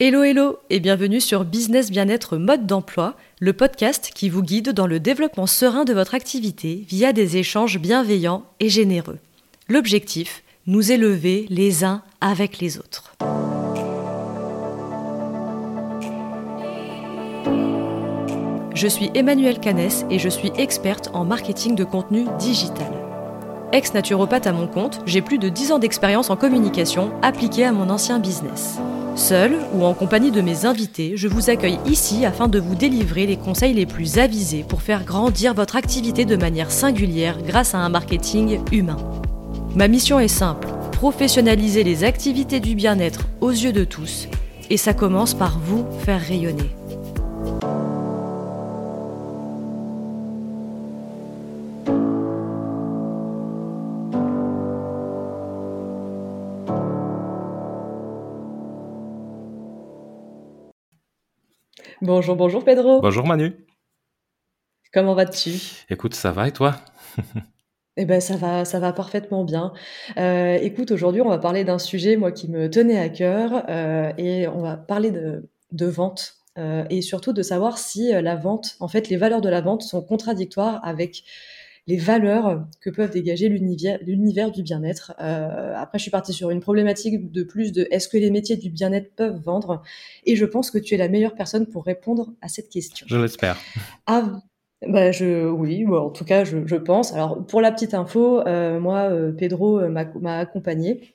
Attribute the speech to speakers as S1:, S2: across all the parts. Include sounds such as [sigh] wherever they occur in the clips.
S1: Hello hello et bienvenue sur Business Bien-être Mode d'emploi, le podcast qui vous guide dans le développement serein de votre activité via des échanges bienveillants et généreux. L'objectif, nous élever les uns avec les autres. Je suis Emmanuelle Canès et je suis experte en marketing de contenu digital. Ex-naturopathe à mon compte, j'ai plus de 10 ans d'expérience en communication appliquée à mon ancien business. Seul ou en compagnie de mes invités, je vous accueille ici afin de vous délivrer les conseils les plus avisés pour faire grandir votre activité de manière singulière grâce à un marketing humain. Ma mission est simple, professionnaliser les activités du bien-être aux yeux de tous, et ça commence par vous faire rayonner. Bonjour, bonjour Pedro.
S2: Bonjour Manu.
S1: Comment vas-tu?
S2: Écoute, ça va et toi?
S1: Eh ben ça va, ça va parfaitement bien. Euh, écoute, aujourd'hui on va parler d'un sujet moi qui me tenait à cœur euh, et on va parler de, de vente euh, et surtout de savoir si la vente, en fait, les valeurs de la vente sont contradictoires avec les valeurs que peuvent dégager l'univers du bien-être. Euh, après, je suis partie sur une problématique de plus de est-ce que les métiers du bien-être peuvent vendre? Et je pense que tu es la meilleure personne pour répondre à cette question.
S2: Je l'espère.
S1: Ah, bah je, oui, en tout cas, je, je, pense. Alors, pour la petite info, euh, moi, euh, Pedro m'a accompagné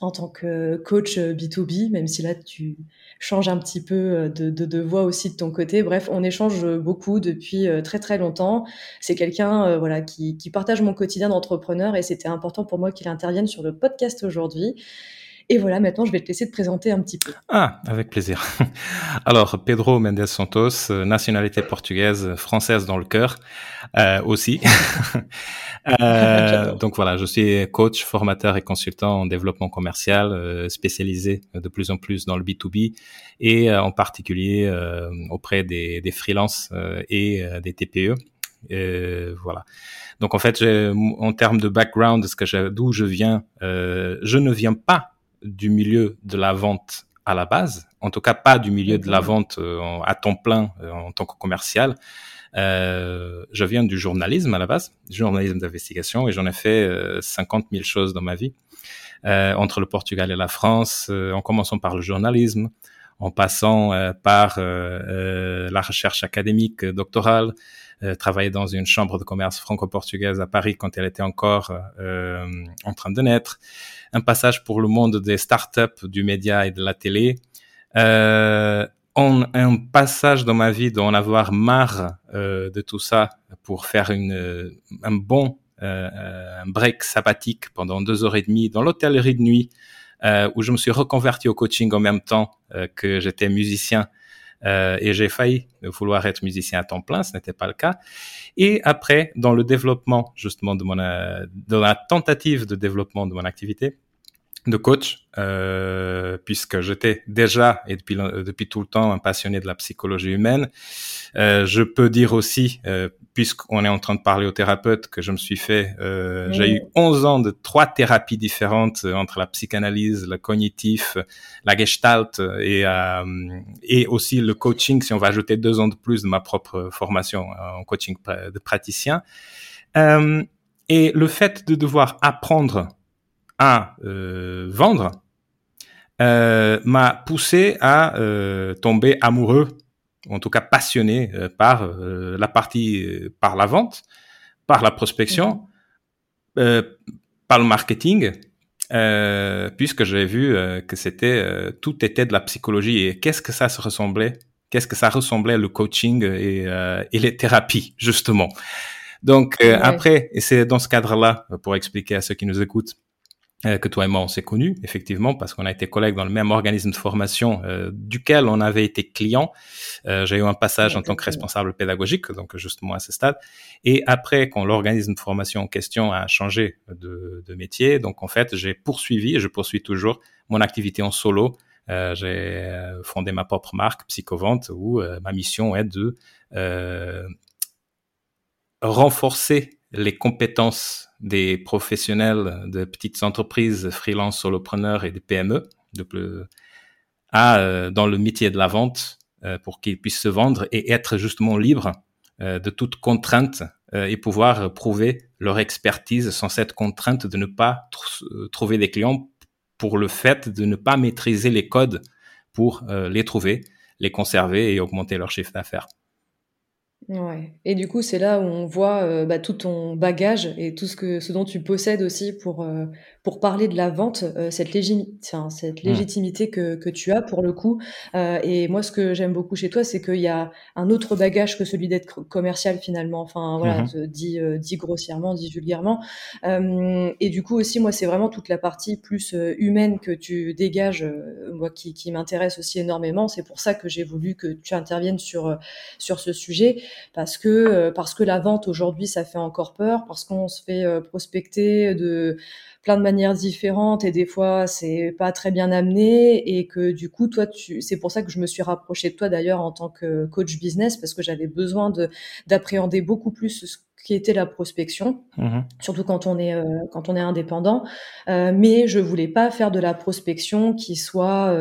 S1: en tant que coach B2B, même si là, tu changes un petit peu euh, de, voix aussi de ton côté. Bref, on échange beaucoup depuis euh, très très longtemps. C'est quelqu'un euh, voilà qui, partage mon quotidien d'entrepreneur et c'était important pour moi qu'il intervienne sur le podcast aujourd'hui. Et voilà, maintenant, je vais te laisser te présenter un petit peu.
S2: Ah, avec plaisir. [laughs] Alors, Pedro Mendes Santos, nationalité portugaise, française dans le cœur euh, aussi. [laughs] euh, donc voilà, je suis coach, formateur et consultant en développement commercial, euh, spécialisé de plus en plus dans le B2B et euh, en particulier euh, auprès des, des freelances et des TPE. voilà. Donc en fait, en termes de background, d'où je viens, je ne viens pas du milieu de la vente à la base, en tout cas pas du milieu de la vente euh, à temps plein euh, en tant que commercial. Euh, je viens du journalisme à la base, du journalisme d'investigation, et j'en ai fait 50 000 choses dans ma vie, entre le Portugal et la France, en commençant par le journalisme, en passant par la recherche académique doctorale, travailler dans une chambre de commerce franco-portugaise à Paris quand elle était encore en train de naître, un passage pour le monde des startups, du média et de la télé. Euh, un passage dans ma vie d'en avoir marre euh, de tout ça pour faire une, un bon euh, un break sabbatique pendant deux heures et demie dans l'hôtellerie de nuit euh, où je me suis reconverti au coaching en même temps euh, que j'étais musicien euh, et j'ai failli vouloir être musicien à temps plein, ce n'était pas le cas. Et après, dans le développement justement de mon, euh, de la tentative de développement de mon activité de coach, euh, puisque j'étais déjà et depuis depuis tout le temps un passionné de la psychologie humaine. Euh, je peux dire aussi, euh, puisqu'on est en train de parler aux thérapeutes, que je me suis fait, euh, j'ai eu 11 ans de trois thérapies différentes euh, entre la psychanalyse, le cognitif, la gestalt et et aussi le coaching. Si on va ajouter deux ans de plus de ma propre formation en coaching de praticien. et le fait de devoir apprendre à euh, vendre euh, m'a poussé à euh, tomber amoureux, en tout cas passionné par la partie, par la vente, par la prospection, par le marketing, puisque j'ai vu que c'était tout était de la psychologie. Et qu'est-ce que ça se ressemblait, qu'est-ce que ça ressemblait le coaching et, et les thérapies justement? Donc après, et c'est dans ce cadre-là pour expliquer à ceux qui nous écoutent euh, que toi et moi on s'est connus effectivement parce qu'on a été collègues dans le même organisme de formation euh, duquel on avait été client. Euh, J'ai eu un passage en tant que responsable pédagogique donc justement à ce stade. Et après quand l'organisme de formation en question a changé de, de métier, donc en fait j'ai poursuivi et je poursuis toujours mon activité en solo. Euh, j'ai fondé ma propre marque Psychovente où ma mission est de renforcer les compétences des professionnels de petites entreprises, freelance, solopreneurs et des PME, à dans le métier de la vente pour qu'ils puissent se vendre et être justement libres de toute contrainte et pouvoir prouver leur expertise sans cette contrainte de ne pas trouver des clients pour le fait de ne pas maîtriser les codes pour les trouver, les conserver et augmenter leur chiffre d'affaires.
S1: Ouais. Et du coup, c'est là où on voit euh, bah, tout ton bagage et tout ce que ce dont tu possèdes aussi pour euh, pour parler de la vente, euh, cette, enfin, cette mmh. légitimité que, que tu as pour le coup. et moi, ce que j'aime beaucoup chez toi, c'est qu'il y a un autre bagage que celui d'être commercial finalement. Enfin voilà, mmh dit dit grossièrement, dit vulgairement. et du coup aussi, moi, c'est vraiment toute la partie plus humaine que tu dégages, moi qui qui m'intéresse aussi énormément. C'est pour ça que j'ai voulu que tu interviennes sur sur ce sujet parce que euh, parce que la vente aujourd'hui ça fait encore peur parce qu'on se fait euh, prospecter de plein de manières différentes et des fois c'est pas très bien amené et que du coup toi tu c'est pour ça que je me suis rapprochée de toi d'ailleurs en tant que coach business parce que j'avais besoin de d'appréhender beaucoup plus ce qui était la prospection, mmh surtout quand on est euh, quand on est indépendant. mais je voulais pas faire de la prospection qui soit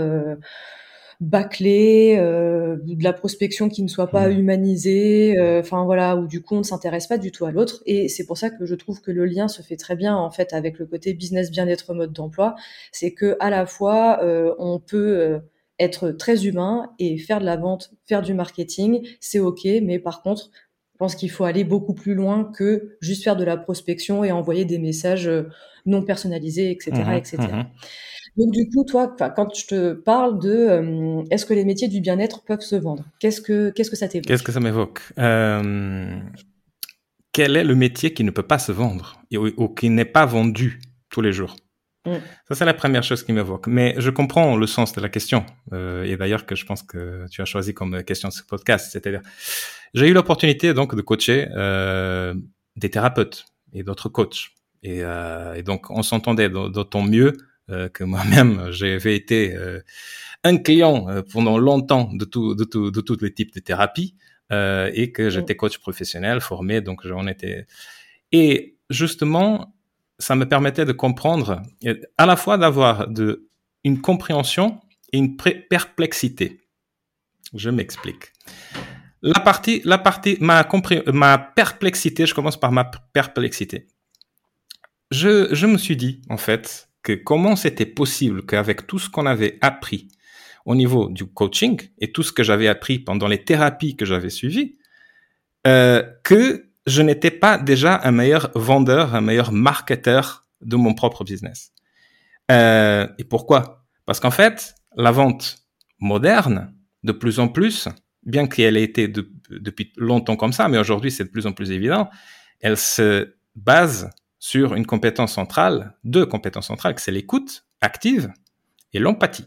S1: bâclé, euh, de la prospection qui ne soit pas mmh. humanisée, euh, enfin voilà, où du coup on ne s'intéresse pas du tout à l'autre. Et c'est pour ça que je trouve que le lien se fait très bien en fait avec le côté business bien-être mode d'emploi, c'est que à la fois euh, on peut être très humain et faire de la vente, faire du marketing, c'est ok, mais par contre je pense qu'il faut aller beaucoup plus loin que juste faire de la prospection et envoyer des messages non personnalisés, etc., etc. Donc du coup, toi, quand je te parle de euh, est-ce que les métiers du bien-être peuvent se vendre, qu'est-ce que qu'est-ce que ça t'évoque?
S2: Qu'est-ce que ça m'évoque? Euh, Quel est le métier qui ne peut pas se vendre ou, qui n'est pas vendu tous les jours? Mm. Ça, c'est la première chose qui m'évoque. Mais je comprends le sens de la question. Euh, et d'ailleurs, que je pense que tu as choisi comme question de ce podcast. C'est-à-dire, j'ai eu l'opportunité donc de coacher des thérapeutes et d'autres coachs. Et, et donc, on s'entendait d'autant mieux euh, que moi-même j'avais été euh, un client euh, pendant longtemps de tout, de tout, de tous les types de thérapies et que j'étais coach professionnel formé, donc j'en étais. Et justement, ça me permettait de comprendre, à la fois d'avoir une compréhension et une perplexité. Je m'explique. La partie, la partie, ma, ma perplexité, je commence par ma perplexité. Je, je me suis dit, en fait, que comment c'était possible qu'avec tout ce qu'on avait appris au niveau du coaching et tout ce que j'avais appris pendant les thérapies que j'avais suivies, euh, que je n'étais pas déjà un meilleur vendeur, un meilleur marketeur de mon propre business. Euh, et pourquoi? Parce qu'en fait, la vente moderne, de plus en plus, bien qu'elle ait été depuis longtemps comme ça, mais aujourd'hui c'est de plus en plus évident, elle se base sur une compétence centrale, deux compétences centrales, que c'est l'écoute active et l'empathie.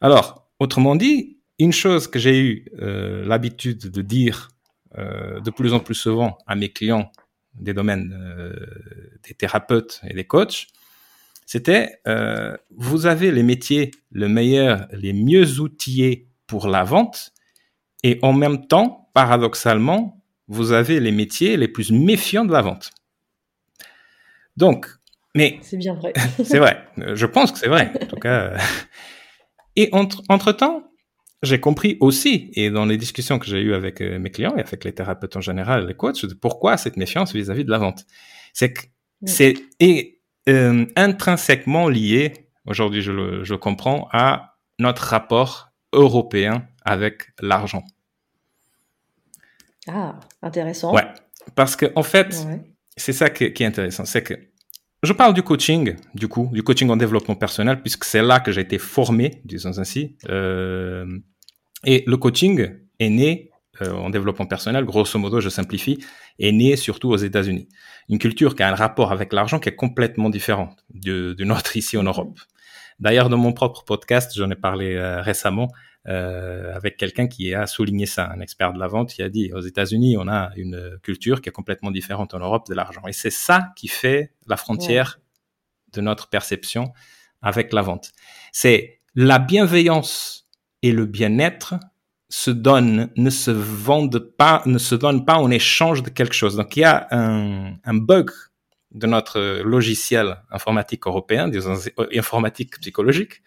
S2: Alors, autrement dit, une chose que j'ai eu euh, l'habitude de dire de plus en plus souvent à mes clients des domaines euh, des thérapeutes et des coachs, c'était vous avez les métiers le meilleur, les mieux outillés pour la vente, et en même temps, paradoxalement, vous avez les métiers les plus méfiants de la vente. Donc, mais.
S1: C'est bien vrai. [laughs]
S2: c'est vrai. Je pense que c'est vrai. En tout cas. [laughs] Et entre, entre temps, j'ai compris aussi, et dans les discussions que j'ai eues avec euh, mes clients et avec les thérapeutes en général, les coachs, pourquoi cette méfiance vis-à-vis de la vente. C'est que mm. c'est euh, intrinsèquement lié, aujourd'hui je le, je comprends, à notre rapport européen avec l'argent.
S1: Ah, intéressant.
S2: Ouais, parce que en fait, c'est ça qui est intéressant, c'est que je parle du coaching, du coup, du coaching en développement personnel, puisque c'est là que j'ai été formé, disons ainsi. Euh, et le coaching est né euh, en développement personnel, grosso modo, je simplifie, est né surtout aux États-Unis. Une culture qui a un rapport avec l'argent qui est complètement différent de, de notre ici en Europe. D'ailleurs, dans mon propre podcast, j'en ai parlé euh, récemment, euh, avec quelqu'un qui a souligné ça, un expert de la vente, qui a dit aux États-Unis, on a une culture qui est complètement différente en Europe de l'argent. Et c'est ça qui fait la frontière de notre perception avec la vente. C'est la bienveillance et le bien-être se donnent, ne se vendent pas, ne se donnent pas en échange de quelque chose. Donc il y a un, bug de notre logiciel informatique européen, disons informatique psychologique,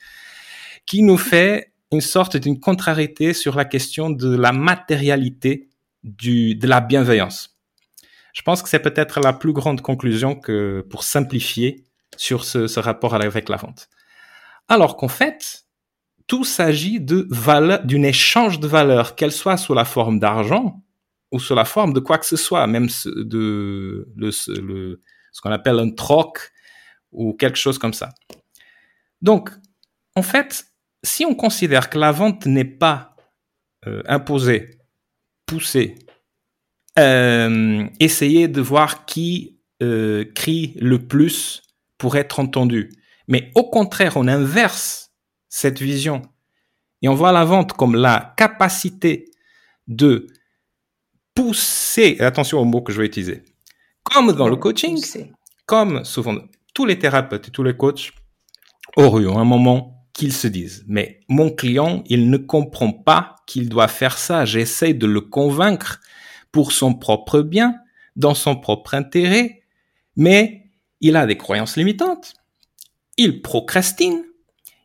S2: qui nous fait une sorte d'une contrariété sur la question de la matérialité de la bienveillance. Je pense que c'est peut-être la plus grande conclusion que pour simplifier sur ce rapport avec la vente. Alors qu'en fait, tout s'agit de d'une échange de valeur, qu'elle soit sous la forme d'argent ou sous la forme de quoi que ce soit, même de ce qu'on appelle un troc ou quelque chose comme ça. Donc, en fait, si on considère que la vente n'est pas euh, imposée, poussée, euh, essayer de voir qui euh, crie le plus pour être entendu, mais au contraire, on inverse cette vision. Et on voit la vente comme la capacité de pousser, attention au mot que je vais utiliser, comme dans le coaching, comme souvent tous les thérapeutes et tous les coachs auraient un moment qu'ils se disent, mais mon client, il ne comprend pas qu'il doit faire ça, j'essaie de le convaincre pour son propre bien, dans son propre intérêt, mais il a des croyances limitantes, il procrastine,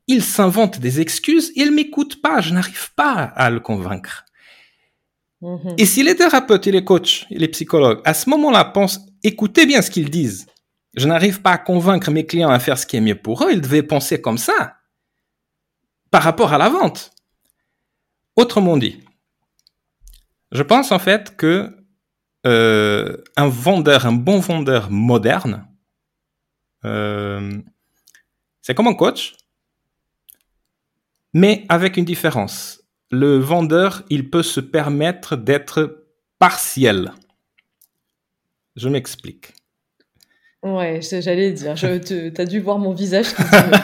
S2: il s'invente des excuses, il m'écoute pas, je n'arrive pas à le convaincre. Mhm. Et si les thérapeutes et les coachs et les psychologues, à ce moment-là, pensent, écoutez bien ce qu'ils disent, je n'arrive pas à convaincre mes clients à faire ce qui est mieux pour eux, ils devaient penser comme ça par rapport à la vente. Autrement dit, je pense en fait que euh, un vendeur, un bon vendeur moderne, euh, c'est comme un coach, mais avec une différence le vendeur, il peut se permettre d'être partiel. Je m'explique.
S1: Ouais, j'allais dire, tu as dû voir mon visage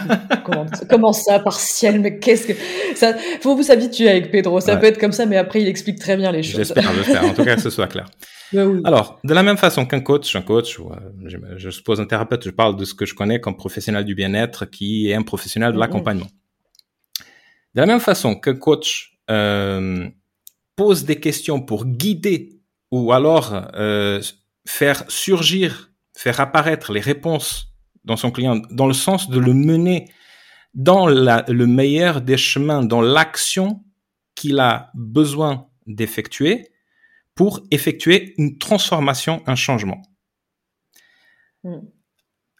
S1: [laughs] comment, ça, partiel, mais qu'est-ce que... Ça, faut vous s'habituer avec Pedro, ça peut être comme ça, mais après il explique très bien les choses.
S2: J'espère, j'espère, en tout cas que ce soit clair. [laughs] Alors, de la même façon qu'un coach, un coach, ou, euh, je, suppose un thérapeute, je parle de ce que je connais comme professionnel du bien-être qui est un professionnel de l'accompagnement. De la même façon qu'un coach euh, pose des questions pour guider ou alors euh, faire surgir, faire apparaître les réponses dans son client, dans le sens de le mener dans le meilleur des chemins, dans l'action qu'il a besoin d'effectuer pour effectuer une transformation, un changement. Hmm.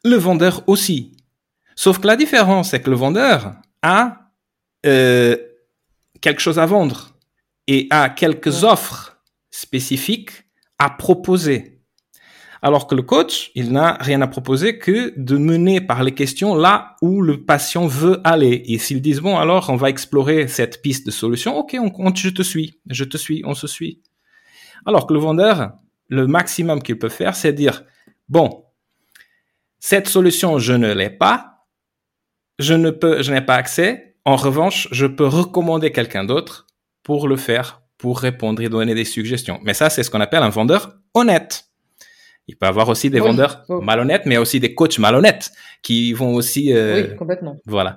S2: Le vendeur aussi. Sauf que la différence, c'est que le vendeur a euh, quelque chose à vendre et a quelques offres spécifiques à proposer. Alors que le coach, il n'a rien à proposer que de mener par les questions là où le patient veut aller. Et s'ils disent, bon, alors on va explorer cette piste de solution, ok, on, je te suis, je te suis, on se suit. Alors que le vendeur, le maximum qu'il peut faire, c'est dire, bon, cette solution, je ne l'ai pas, je ne peux, je n'ai pas accès, en revanche, je peux recommander quelqu'un d'autre pour le faire, pour répondre et donner des suggestions. Mais ça, c'est ce qu'on appelle un vendeur honnête. Il peut avoir aussi des vendeurs malhonnêtes, mais aussi des coachs malhonnêtes qui vont aussi.
S1: Euh, oui, complètement.
S2: Voilà.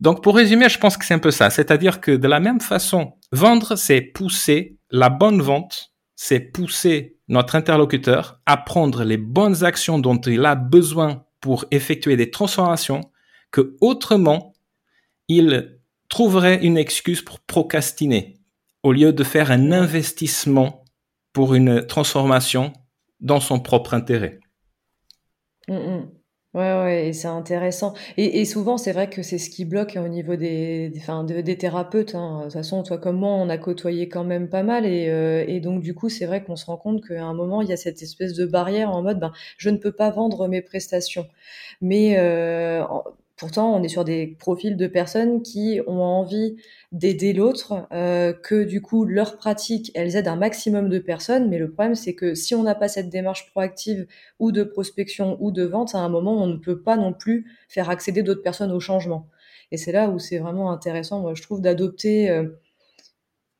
S2: Donc, pour résumer, je pense que c'est un peu ça. C'est-à-dire que de la même façon, vendre, c'est pousser la bonne vente, c'est pousser notre interlocuteur à prendre les bonnes actions dont il a besoin pour effectuer des transformations que autrement, il trouverait une excuse pour procrastiner au lieu de faire un investissement pour une transformation dans son propre intérêt.
S1: Mmh. Ouais, ouais, c'est intéressant. Et, souvent, c'est vrai que c'est ce qui bloque au niveau des, des, thérapeutes. Hein. De toute façon, toi comme moi, on a côtoyé quand même pas mal. Et, euh, et donc, du coup, c'est vrai qu'on se rend compte qu'à un moment, il y a cette espèce de barrière en mode, ben, je ne peux pas vendre mes prestations. Mais euh, Pourtant, on est sur des profils de personnes qui ont envie d'aider l'autre, euh, que du coup, leurs pratiques, elles aident un maximum de personnes. Mais le problème, c'est que si on n'a pas cette démarche proactive ou de prospection ou de vente, à un moment, on ne peut pas non plus faire accéder d'autres personnes au changement. Et c'est là où c'est vraiment intéressant, moi, je trouve, d'adopter euh,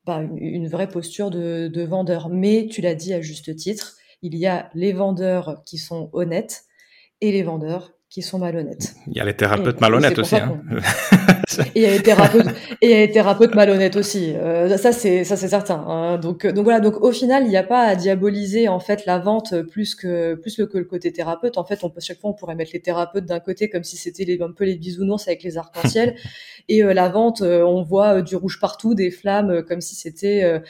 S1: bah, une, vraie posture de, de vendeur. Mais tu l'as dit à juste titre, il y a les vendeurs qui sont honnêtes et les vendeurs qui sont malhonnêtes.
S2: Il y a les thérapeutes malhonnêtes aussi. Hein. [laughs]
S1: et il y a les thérapeutes, [laughs] et il y a les thérapeutes malhonnêtes aussi. Euh, ça c'est ça c'est certain. Hein. Donc donc voilà. Donc au final, il n'y a pas à diaboliser en fait la vente plus que plus que le côté thérapeute. En fait, on peut chaque fois on pourrait mettre les thérapeutes d'un côté comme si c'était un peu les bisounours avec les arcs-en-ciel, [laughs] et euh, la vente, euh, on voit du rouge partout, des flammes comme si c'était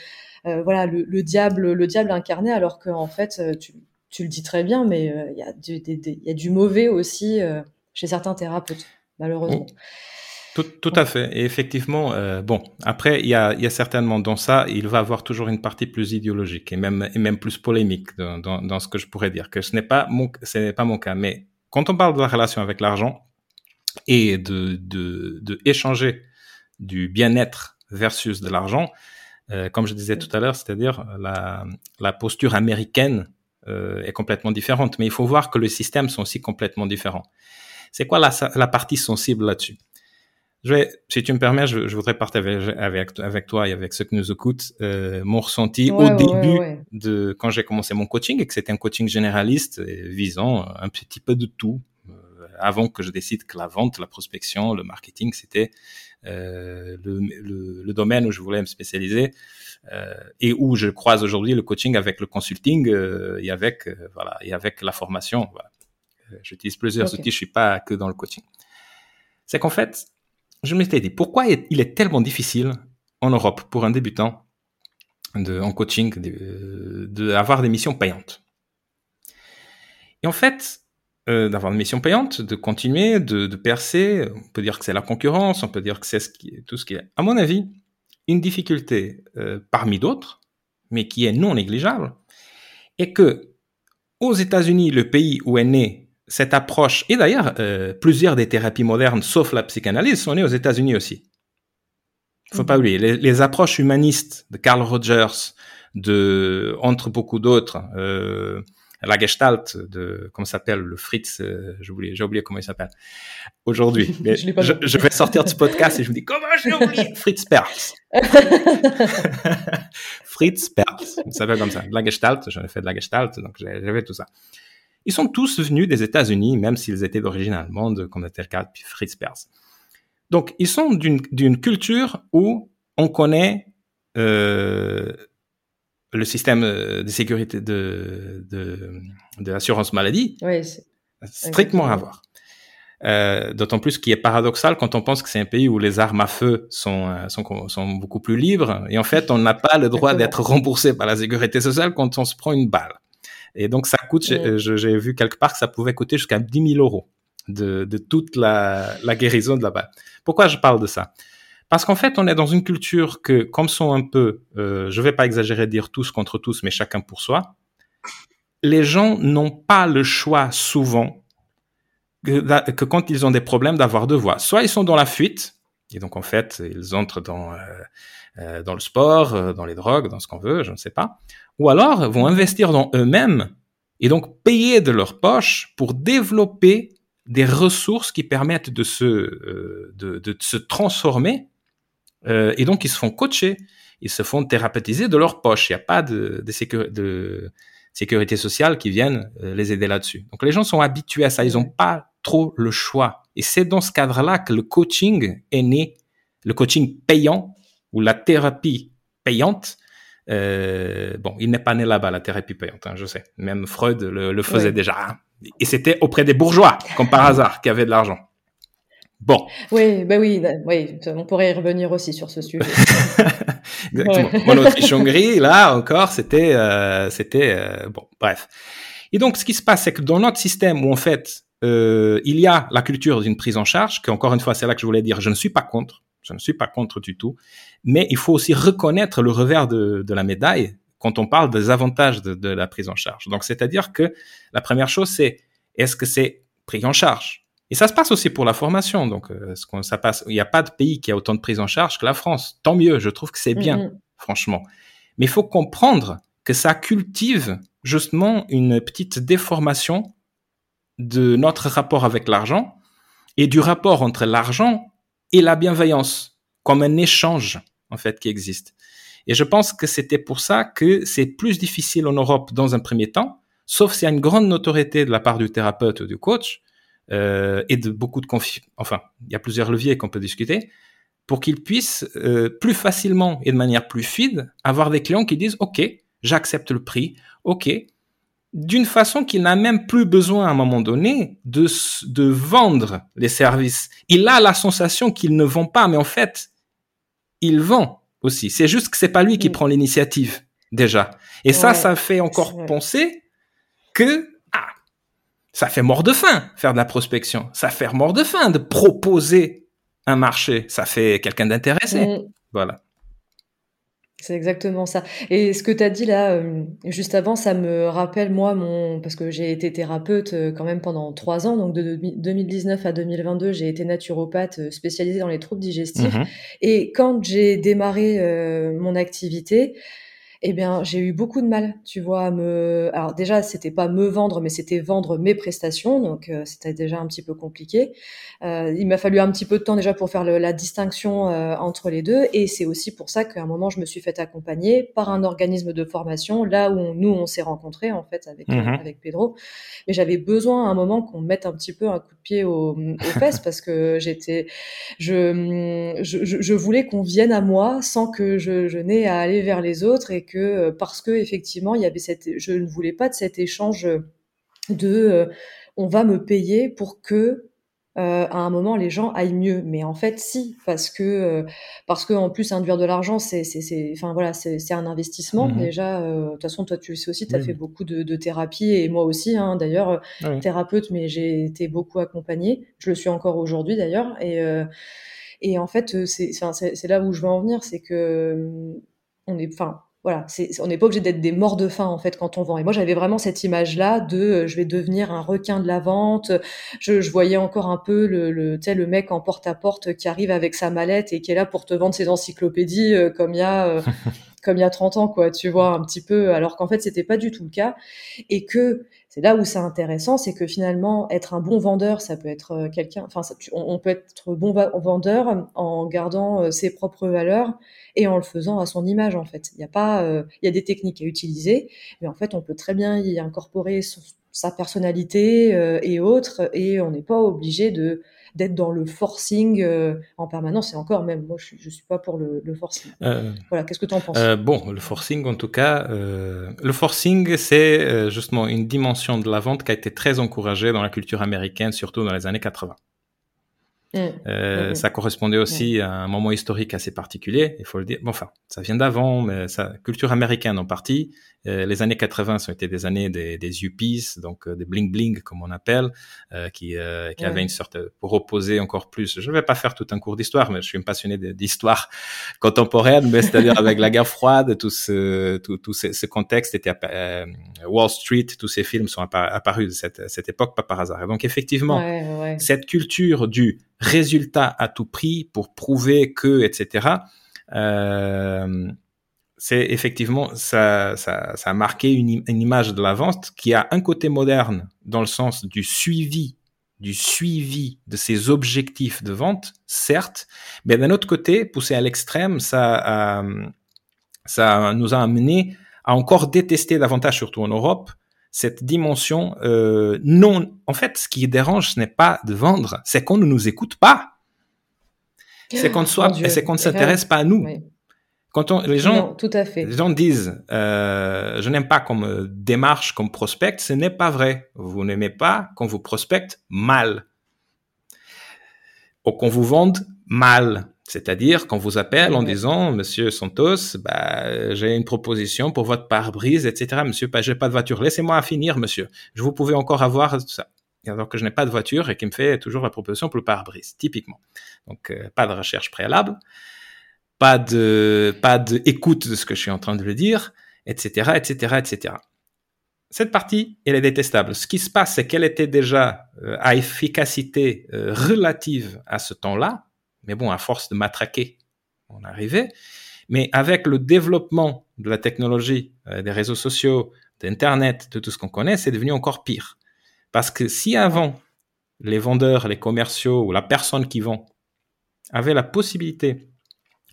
S1: voilà le, le, diable le diable incarné, alors qu'en fait tu tu le dis très bien, mais euh, il y, a du, y a du mauvais aussi euh, chez certains thérapeutes, malheureusement.
S2: Tout, tout, à fait. Et effectivement, euh, bon, après, il y a, y a, certainement dans ça, il va avoir toujours une partie plus idéologique et même, et même plus polémique dans, dans, dans ce que je pourrais dire, que ce n'est pas mon, ce n'est pas mon cas. Mais quand on parle de la relation avec l'argent et de, de, de échanger du bien-être versus de l'argent, euh, comme je disais tout à l'heure, c'est-à-dire la, la posture américaine est complètement différente. Mais il faut voir que les systèmes sont aussi complètement différents. C'est quoi la, la, partie sensible là-dessus? Je vais, si tu me permets, je, je, voudrais partager avec, avec toi et avec ceux qui nous écoutent euh, mon ressenti au début de quand j'ai commencé mon coaching et que c'était un coaching généraliste visant un petit peu de tout euh, avant que je décide que la vente, la prospection, le marketing, c'était euh, le, le, le, domaine où je voulais me spécialiser. Euh, et où je croise aujourd'hui le coaching avec le consulting euh, et avec euh, voilà et avec la formation. Voilà. J'utilise plusieurs outils, je suis pas que dans le coaching. C'est qu'en fait, je m'étais dit pourquoi il est tellement difficile en Europe pour un débutant de, en coaching d'avoir de, des missions payantes? Et en fait, euh, d'avoir une mission payante, de continuer, de, de, percer. On peut dire que c'est la concurrence, on peut dire que c'est ce qui, tout ce qui est. À mon avis, une difficulté euh, parmi d'autres, mais qui est non négligeable, est que aux États-Unis, le pays où est née cette approche, et d'ailleurs euh, plusieurs des thérapies modernes, sauf la psychanalyse, sont nées aux États-Unis aussi. Il faut pas mhm. oublier les, les, approches humanistes de Carl Rogers, de entre beaucoup d'autres, euh, la Gestalt de comment s'appelle le Fritz, euh, j'ai oublié, comment il s'appelle aujourd'hui. [laughs] Mais je, je, vais sortir de ce podcast et je me dis comment j'ai oublié [laughs] Fritz Perls. [laughs] Fritz Perls, il s'appelle comme ça. De la Gestalt, j'en ai fait de la Gestalt, donc j'avais tout ça. Ils sont tous venus des États-Unis, même s'ils étaient d'origine allemande, comme était le cas de Fritz Perls. Donc, ils sont d'une culture où on connaît euh, le système euh, de sécurité de, de, maladie, oui, strictement à voir. Euh, D'autant plus qu'il est paradoxal quand on pense que c'est un pays où les armes à feu sont, euh, sont, sont beaucoup plus libres. Et en fait, on n'a pas le droit d'être remboursé par la sécurité sociale quand on se prend une balle. Et donc, ça coûte, j'ai vu quelque part que ça pouvait coûter jusqu'à 10 000 euros de, de toute la, la guérison de la balle. Pourquoi je parle de ça? Parce qu'en fait, on est dans une culture que, comme sont un peu, euh, je vais pas exagérer dire tous contre tous, mais chacun pour soi, les gens n'ont pas le choix souvent que, quand ils ont des problèmes d'avoir deux voies. Soit ils sont dans la fuite, et donc en fait, ils entrent dans, euh, euh dans le sport, euh, dans les drogues, dans ce qu'on veut, je ne sais pas. Ou alors vont investir dans eux-mêmes et donc payer de leur poche pour développer des ressources qui permettent de se, de, se transformer euh, et donc, ils se font coacher, ils se font thérapeutiser de leur poche. Il n'y a pas de, de, de, sécurité sociale qui viennent euh, les aider là-dessus. Donc, les gens sont habitués à ça. Ils n'ont pas trop le choix. Et c'est dans ce cadre-là que le coaching est né, le coaching payant ou la thérapie payante. Euh, bon, il n'est pas né là-bas, la thérapie payante, hein, je sais. Même Freud le, le faisait déjà. Hein. Et c'était auprès des bourgeois, comme par hasard, qui avaient de l'argent. Bon.
S1: Oui, ben oui, bah oui, on pourrait y revenir aussi sur ce sujet. [laughs]
S2: Exactement. Ouais. Mon Autriche-Hongrie, là encore, c'était, euh, c'était euh, bon, bref. Et donc, ce qui se passe, c'est que dans notre système où en fait euh, il y a la culture d'une prise en charge, que encore une fois, c'est là que je voulais dire, je ne suis pas contre, je ne suis pas contre du tout, mais il faut aussi reconnaître le revers de, de la médaille quand on parle des avantages de, de la prise en charge. Donc, c'est-à-dire que la première chose, c'est est-ce que c'est pris en charge? Et ça se passe aussi pour la formation. Donc, euh, ce ça passe. Il n'y a pas de pays qui a autant de prise en charge que la France. Tant mieux. Je trouve que c'est bien, franchement. Mais il faut comprendre que ça cultive justement une petite déformation de notre rapport avec l'argent et du rapport entre l'argent et la bienveillance comme un échange en fait qui existe. Et je pense que c'était pour ça que c'est plus difficile en Europe dans un premier temps, sauf s'il y a une grande notoriété de la part du thérapeute ou du coach, euh, et de beaucoup de confiance. Enfin, il y a plusieurs leviers qu'on peut discuter pour qu'ils puissent euh, plus facilement et de manière plus fluide avoir des clients qui disent OK, j'accepte le prix, OK, d'une façon qu'il n'a même plus besoin à un moment donné de, de vendre les services. Il a la sensation qu'il ne vend pas, mais en fait, il vend aussi. C'est juste que c'est pas lui qui prend l'initiative déjà. Et ça, ça fait encore penser que ça fait mort de faim faire de la prospection. Ça fait mort de faim de proposer un marché. Ça fait quelqu'un d'intéressé. Mm. Voilà.
S1: C'est exactement ça. Et ce que tu as dit là, euh, juste avant, ça me rappelle, moi, mon, parce que j'ai été thérapeute euh, quand même pendant trois ans, donc de 2019 à 2022, j'ai été naturopathe euh, spécialisée dans les troubles digestifs. Mm-hmm. Et quand j'ai démarré mon activité, eh bien, j'ai eu beaucoup de mal, tu vois, à me. Alors déjà, c'était pas me vendre, mais c'était vendre mes prestations, donc euh, c'était déjà un petit peu compliqué. Euh, il m'a fallu un petit peu de temps déjà pour faire la distinction euh, entre les deux, et c'est aussi pour ça qu'à un moment, je me suis fait accompagner par un organisme de formation, là où nous on s'est rencontrés en fait avec mmh avec Pedro. Mais j'avais besoin à un moment qu'on mette un petit peu un coup de pied aux, fesses parce que j'étais, je, je, je, voulais qu'on vienne à moi sans que je, je n'ai à aller vers les autres et que euh, parce que effectivement il y avait cette, je ne voulais pas de cet échange de euh, on va me payer pour que euh, à un moment les gens aillent mieux. Mais en fait si parce que parce que en plus induire de l'argent c'est c'est enfin voilà c'est un investissement mmh déjà de toute façon toi tu le sais aussi tu as fait beaucoup de, de, thérapie et moi aussi hein, d'ailleurs ah thérapeute mais j'ai été beaucoup accompagnée. Je le suis encore aujourd'hui d'ailleurs et et en fait c'est c'est là où je veux en venir c'est que on est enfin voilà, on n'est pas obligé d'être des morts de faim en fait quand on vend. Et moi j'avais vraiment cette image-là de euh, je vais devenir un requin de la vente. Je, je voyais encore un peu le, le, le mec en porte-à-porte qui arrive avec sa mallette et qui est là pour te vendre ses encyclopédies euh, comme il y a euh, [laughs] comme il y a 30 ans quoi, tu vois un petit peu. Alors qu'en fait c'était pas du tout le cas et que c'est là où c'est intéressant, c'est que finalement être un bon vendeur, ça peut être quelqu'un. Enfin, on, peut être bon vendeur en gardant ses propres valeurs et en le faisant à son image en fait. Il y a pas, euh, il y a des techniques à utiliser, mais en fait on peut très bien y incorporer sa personnalité euh, et autres, et on n'est pas obligé de d'être dans le forcing euh, en permanence. Et encore même, moi je je suis pas pour le, le forcing. voilà, qu'est-ce que tu en penses
S2: Bon, le forcing en tout cas, le forcing c'est justement une dimension de la vente qui a été très encouragée dans la culture américaine, surtout dans les années 80. Mm. Euh, mm, mm. Ça correspondait aussi à un moment historique assez particulier, il faut le dire. Bon, enfin, ça vient d'avant, mais ça, culture américaine en partie. Euh, les années 80 ont été des années des, des yuppies, donc euh, des bling bling comme on appelle, euh, qui, qui avaient une sorte pour opposer encore plus. Je ne vais pas faire tout un cours d'histoire, mais je suis un passionné d'histoire [laughs] contemporaine, mais c'est-à-dire avec la guerre froide, tout ce tout, tout ce, ce contexte était Wall Street, tous ces films sont apparus de cette, cette époque pas par hasard. Et donc effectivement, cette culture du résultat à tout prix pour prouver que, etc. Euh, c'est effectivement ça, ça, ça, a marqué une, image de la vente qui a un côté moderne dans le sens du suivi, du suivi de ses objectifs de vente, certes, mais d'un autre côté, poussé à l'extrême, ça, ça nous a amené à encore détester davantage, surtout en Europe, cette dimension euh, non. En fait, ce qui dérange, ce n'est pas de vendre, c'est qu'on ne nous écoute pas. C'est qu'on soit, c'est qu'on ne s'intéresse pas à nous. Quand les gens,
S1: tout à fait.
S2: Les gens disent, euh, je n'aime pas qu'on me démarche comme prospect, ce n'est pas vrai. Vous n'aimez pas qu'on vous prospecte mal. Ou qu'on vous vende mal. C'est-à-dire qu'on vous appelle en disant, Monsieur Santos, bah, j'ai une proposition pour votre pare-brise, etc. Monsieur, bah, j'ai pas de voiture. Laissez-moi finir, monsieur. Je vous pouvez encore avoir ça. Alors que je n'ai pas de voiture et qui me fait toujours la proposition pour le pare-brise, typiquement. Donc, euh, pas de recherche préalable pas de pas de écoute de ce que je suis en train de le dire, etc., etc., etc. Cette partie, elle est détestable. Ce qui se passe, c'est qu'elle était déjà euh, à efficacité euh, relative à ce temps-là, mais bon, à force de matraquer, on arrivait. Mais avec le développement de la technologie, euh, des réseaux sociaux, d'Internet, de tout ce qu'on connaît, c'est devenu encore pire. Parce que si avant, les vendeurs, les commerciaux ou la personne qui vend avait la possibilité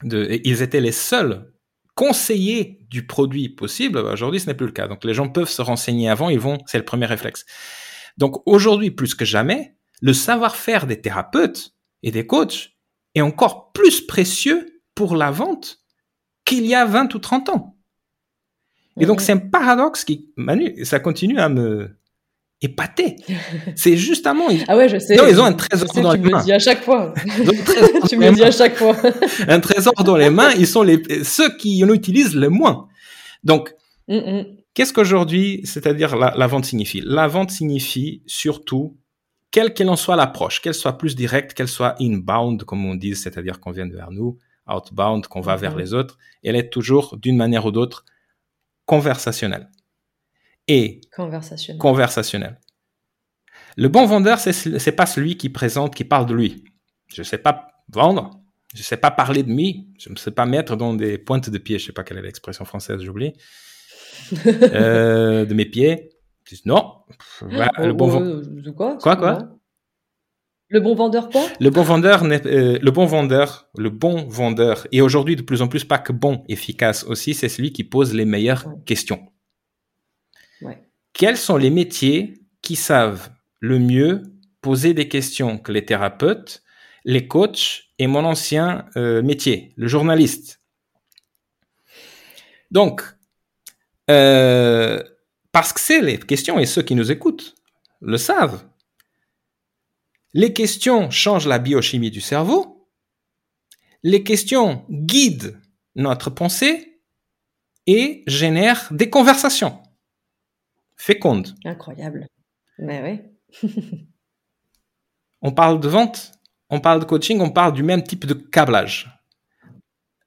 S2: ils étaient les seuls conseillers du produit possible. Aujourd'hui, ce n'est plus le cas. Donc, les gens peuvent se renseigner avant, ils vont, c'est le premier réflexe. Donc, aujourd'hui, plus que jamais, le savoir-faire des thérapeutes et des coachs est encore plus précieux pour la vente qu'il y a 20 ou 30 ans. Et donc, c'est un paradoxe qui, Manu, ça continue à me épater. [laughs] C'est justement.
S1: Ah ouais, je sais.
S2: Non, ils ont un trésor dans les mains. Tu me
S1: dis à chaque fois. [laughs] tu me dis à chaque fois. [laughs]
S2: un trésor dans les mains, ils sont les, ceux qui en utilisent le moins. Donc, qu'est-ce qu'aujourd'hui, c'est-à-dire la, la vente signifie? La vente signifie surtout quelle qu'elle en soit l'approche, qu'elle soit plus directe, qu'elle soit inbound, comme on dit, c'est-à-dire qu'on vient vers nous, outbound, qu'on va vers les autres, elle est toujours, d'une manière ou d'autre, conversationnelle. Et
S1: conversationnelle.
S2: conversationnel. Le bon vendeur, c'est pas celui qui présente, qui parle de lui. Je sais pas vendre, je sais pas parler de moi, je ne sais pas mettre dans des pointes de pied, je sais pas quelle est l'expression française, j'oublie, [laughs] euh, de mes pieds non.
S1: le bon Quoi,
S2: quoi
S1: Le bon vendeur quoi?
S2: Le bon vendeur, euh, le bon vendeur, le bon vendeur, et aujourd'hui de plus en plus pas que bon, efficace aussi, c'est celui qui pose les meilleures questions. Quels sont les métiers qui savent le mieux poser des questions que les thérapeutes, les coachs et mon ancien euh, métier, le journaliste? Donc, euh, parce que c'est les questions, et ceux qui nous écoutent le savent. Les questions changent la biochimie du cerveau. Les questions guident notre pensée et génèrent des conversations fécondes.
S1: Incroyable. Mais oui. [laughs]
S2: on parle de vente, on parle de coaching, on parle du même type de câblage.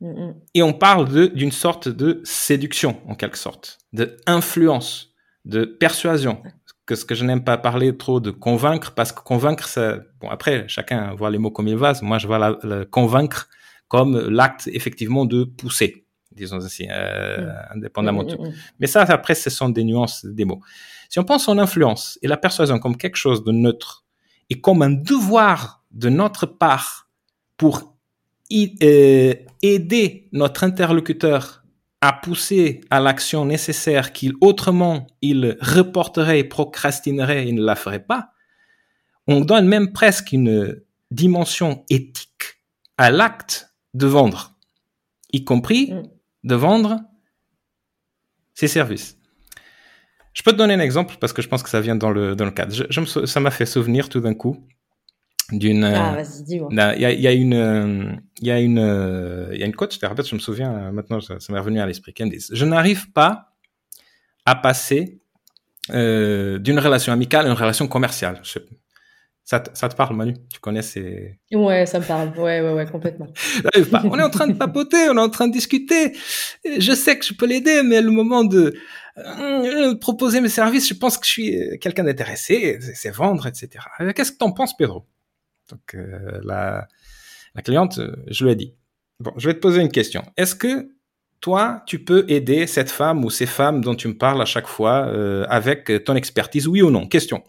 S2: Mm. Et on parle d'une sorte de séduction, en quelque sorte, de influence de persuasion. Que ce que je n'aime pas parler trop de convaincre, parce que convaincre, ça, bon, après, chacun voit les mots comme il va. Moi, je vois le convaincre comme l'acte, effectivement, de pousser, disons ainsi, euh, mm. indépendamment de tout. Mm, mm, Mais ça, après, ce sont des nuances des mots. Si on pense en influence et la persuasion comme quelque chose de neutre et comme un devoir de notre part pour euh, aider notre interlocuteur à pousser à l'action nécessaire qu'il autrement il reporterait procrastinerait et ne la ferait pas, on donne même presque une dimension éthique à l'acte de vendre, y compris mm. de vendre ses services. Je peux te donner un exemple parce que je pense que ça vient dans le, dans le cadre. ça m'a fait souvenir tout d'un coup d'une
S1: ah, il
S2: y a, une il y a une il y a une coach thérapeute je me souviens maintenant ça, m'est revenu à l'esprit qui me dit je n'arrive pas à passer euh, d'une relation amicale à une relation commerciale. Ça, te, ça te parle Manu? Tu connais ces
S1: ouais ça me parle. Ouais ouais ouais complètement. [laughs]
S2: On est en train de papoter on est en train de discuter. Je sais que je peux l'aider mais le moment de euh, proposer mes services je pense que je suis quelqu'un d'intéressé c'est vendre etc qu'est-ce que t'en penses Pedro? Donc euh, la, cliente, euh, je lui ai dit, bon, je vais te poser une question. Est-ce que toi, tu peux aider cette femme ou ces femmes dont tu me parles à chaque fois euh, avec ton expertise, oui ou non? Question.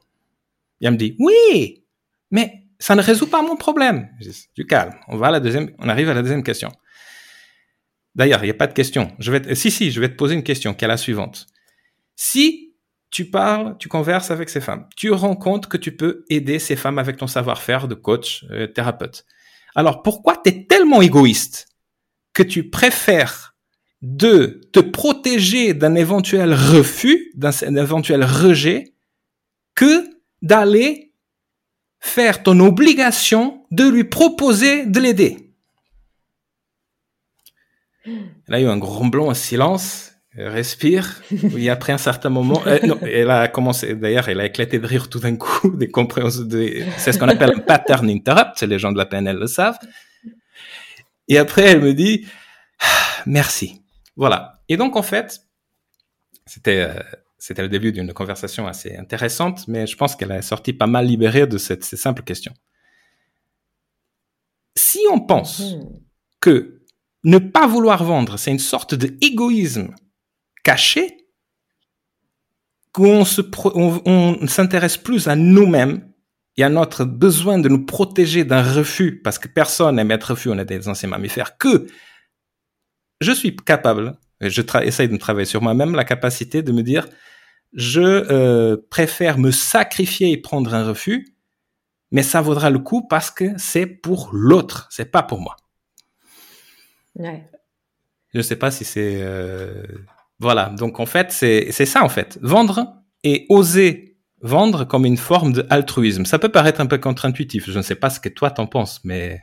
S2: Et elle me dit, oui, mais ça ne résout pas mon problème. Je dis, du calme. On va à la deuxième, on arrive à la deuxième question. D'ailleurs, il n'y a pas de question. Je vais si, si, je vais te poser une question qui est la suivante. Si tu parles, tu converses avec ces femmes. Tu rends compte que tu peux aider ces femmes avec ton savoir-faire de coach, euh, thérapeute. Alors pourquoi tu es tellement égoïste que tu préfères de te protéger d'un éventuel refus, d'un éventuel rejet, que d'aller faire ton obligation de lui proposer de l'aider? Là, il y a eu un grand blanc, un silence respire. Et après un certain moment, euh, non, elle a commencé, d'ailleurs, elle a éclaté de rire tout d'un coup, [laughs] des compréhensions de, c'est ce qu'on appelle un pattern interrupt, les gens de la PNL le savent. Et après, elle me dit, ah, merci. Voilà. Et donc, en fait, c'était, euh, c'était le début d'une conversation assez intéressante, mais je pense qu'elle a sorti pas mal libérée de cette, ces simples questions. Si on pense hmm. que ne pas vouloir vendre, c'est une sorte d'égoïsme caché, qu'on se, on, s'intéresse plus à nous-mêmes et à notre besoin de nous protéger d'un refus, parce que personne n'aime être refus, on est des anciens mammifères, que je suis capable, et je essaye de travailler sur moi-même, la capacité de me dire, je euh, préfère me sacrifier et prendre un refus mais ça vaudra le coup parce que c'est pour l'autre, c'est pas pour moi.
S1: Ouais.
S2: Je sais pas si c'est euh, voilà. Donc en fait, c'est ça en fait. Vendre et oser vendre comme une forme d'altruisme. Ça peut paraître un peu contre-intuitif. Je ne sais pas ce que toi t'en penses, mais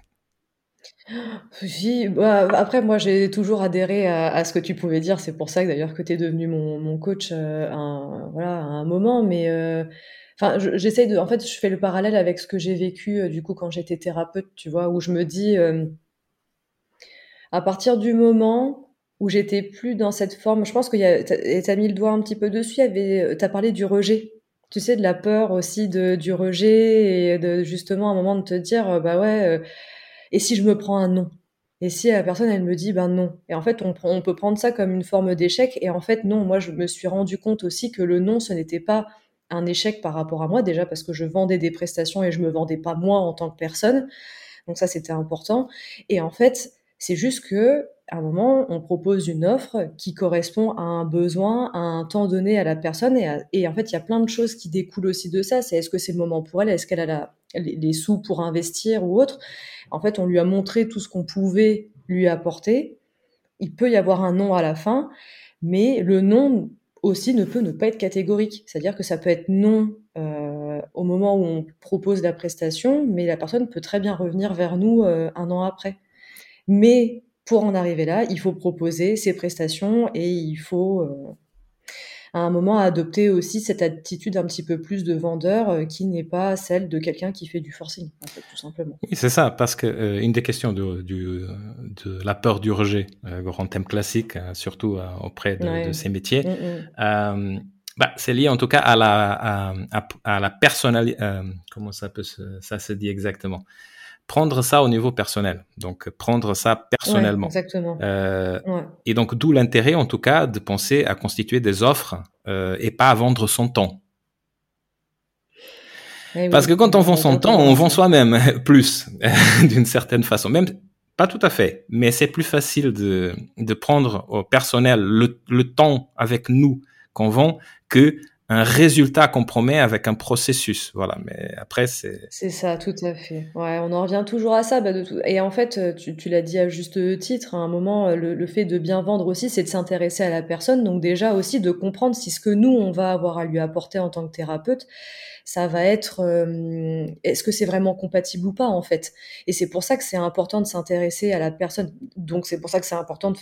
S2: [gasps]
S1: si, bah, après moi j'ai toujours adhéré à, ce que tu pouvais dire. C'est pour ça que d'ailleurs que tu es devenu mon, mon coach euh, un, voilà, à un moment. Mais euh, enfin, j'essaye de. En fait, je fais le parallèle avec ce que j'ai vécu euh, du coup quand j'étais thérapeute, tu vois, où je me dis à partir du moment où j'étais plus dans cette forme, je pense que tu as mis le doigt un petit peu dessus. Tu as parlé du rejet tu sais, de la peur aussi de, du rejet et de justement un moment de te dire, bah ouais, et si je me prends un non? Et si la personne, elle me dit, ben non? Et en fait, on, on peut prendre ça comme une forme d'échec. Et en fait, non, moi, je me suis rendu compte aussi que le non, ce n'était pas un échec par rapport à moi, déjà parce que je vendais des prestations et je me vendais pas moi en tant que personne. Donc ça, c'était important. Et en fait, c'est juste que à un moment, on propose une offre qui correspond à un besoin, à un temps donné à la personne. Et, en fait, il y a plein de choses qui découlent aussi de ça. C'est est-ce que c'est le moment pour elle? Est-ce qu'elle a les, sous pour investir ou autre? En fait, on lui a montré tout ce qu'on pouvait lui apporter. Il peut y avoir un non à la fin, mais le non aussi ne peut ne pas être catégorique. C'est-à-dire que ça peut être non euh, au moment où on propose la prestation, mais la personne peut très bien revenir vers nous euh, un an après. Mais pour en arriver là, il faut proposer ses prestations et il faut euh, à un moment adopter aussi cette attitude un petit peu plus de vendeur euh, qui n'est pas celle de quelqu'un qui fait du forcing, en fait, tout simplement.
S2: Oui, c'est ça, parce que euh, une des questions de, de, de, la peur du rejet, grand thème classique, surtout auprès de, de, ces métiers, mm, mm. Bah, c'est lié en tout cas à la, à, à, la personnalité. comment ça peut se, ça se dit exactement? Prendre ça au niveau personnel. Donc, prendre ça personnellement.
S1: exactement.
S2: Euh, Et donc, d'où l'intérêt, en tout cas, de penser à constituer des offres euh, et pas à vendre son temps. Eh Parce que quand on vend son temps, on vend soi-même [laughs] plus, [laughs] d'une certaine façon. Même pas tout à fait, mais c'est plus facile de, de prendre au personnel le, le temps avec nous qu'on vend que un résultat qu'on promet avec un processus. Voilà, mais après, c'est...
S1: C'est ça, tout à fait. Ouais, on en revient toujours à ça. Bah. Et en fait, euh, tu, l'as dit à juste titre, à un moment, euh, le, le fait de bien vendre aussi, c'est de s'intéresser à la personne. Donc déjà aussi de comprendre si ce que nous, on va avoir à lui apporter en tant que thérapeute, ça va être euh, est-ce que c'est vraiment compatible ou pas en fait? Et c'est pour ça que c'est important de s'intéresser à la personne. Donc c'est pour ça que c'est important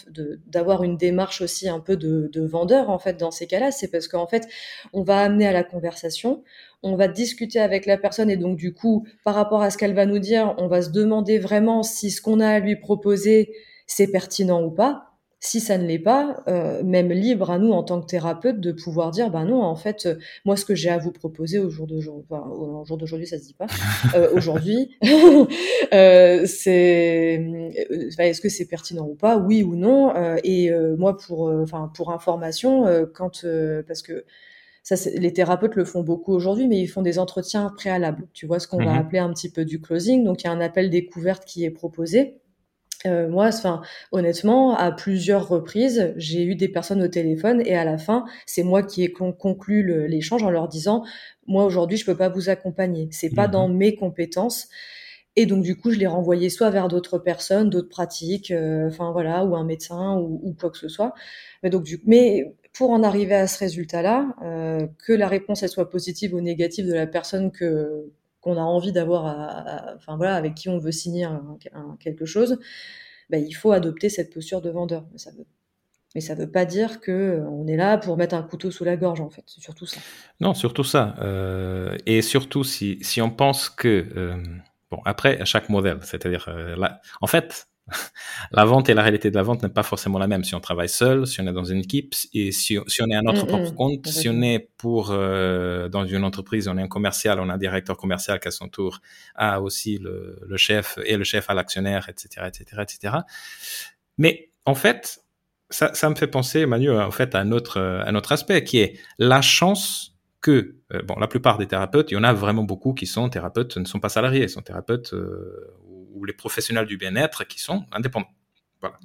S1: d'avoir une démarche aussi un peu de, de vendeur en fait dans ces cas-là. C'est parce qu'en fait on va amener à la conversation, on va discuter avec la personne et donc du coup par rapport à ce qu'elle va nous dire, on va se demander vraiment si ce qu'on a à lui proposer c'est pertinent ou pas. Si ça ne l'est pas, euh, même libre à nous en tant que thérapeute de pouvoir dire, ben non, en fait, euh, moi ce que j'ai à vous proposer au jour d'aujourd'hui, enfin, au jour d'aujourd'hui, ça se dit pas, [laughs] euh, aujourd'hui, [laughs] euh, c'est, est-ce que c'est pertinent ou pas, oui ou non, et moi pour, enfin pour information, quand, parce que ça, les thérapeutes le font beaucoup aujourd'hui, mais ils font des entretiens préalables. Tu vois ce qu'on va mmh appeler un petit peu du closing. Donc il y a un appel découverte qui est proposé. Euh, moi, enfin, honnêtement, à plusieurs reprises, j'ai eu des personnes au téléphone et à la fin, c'est moi qui ai conclu l'échange en leur disant, moi aujourd'hui, je peux pas vous accompagner, c'est pas dans mmh mes compétences. Et donc du coup, je les renvoyais soit vers d'autres personnes, d'autres pratiques, euh, enfin voilà, ou un médecin ou, ou, quoi que ce soit. Mais donc du, mais pour en arriver à ce résultat-là, euh, que la réponse elle soit positive ou négative de la personne que qu'on a envie d'avoir, enfin voilà, avec qui on veut signer quelque chose, bah, il faut adopter cette posture de vendeur. Mais ça veut, mais ça veut pas dire que euh, on est là pour mettre un couteau sous la gorge en fait. C'est surtout ça.
S2: Non, surtout ça. Euh, et surtout si si on pense que bon après à chaque modèle, c'est-à-dire là, en fait [laughs] la vente et la réalité de la vente n'est pas forcément la même si on travaille seul, si on est dans une équipe et si, si on est à notre mm, propre mm. compte, si on est pour euh, dans une entreprise, on est un commercial, on a un directeur commercial qui à son tour a aussi le, le chef et le chef à l'actionnaire, etc., etc., etc. Mais en fait, ça, ça me fait penser, Manu, en fait, à un autre, un autre aspect qui est la chance que, euh, bon, la plupart des thérapeutes, il y en a vraiment beaucoup qui sont thérapeutes, ne sont pas salariés, sont thérapeutes euh, ou les professionnels du bien-être qui sont indépendants. Voilà.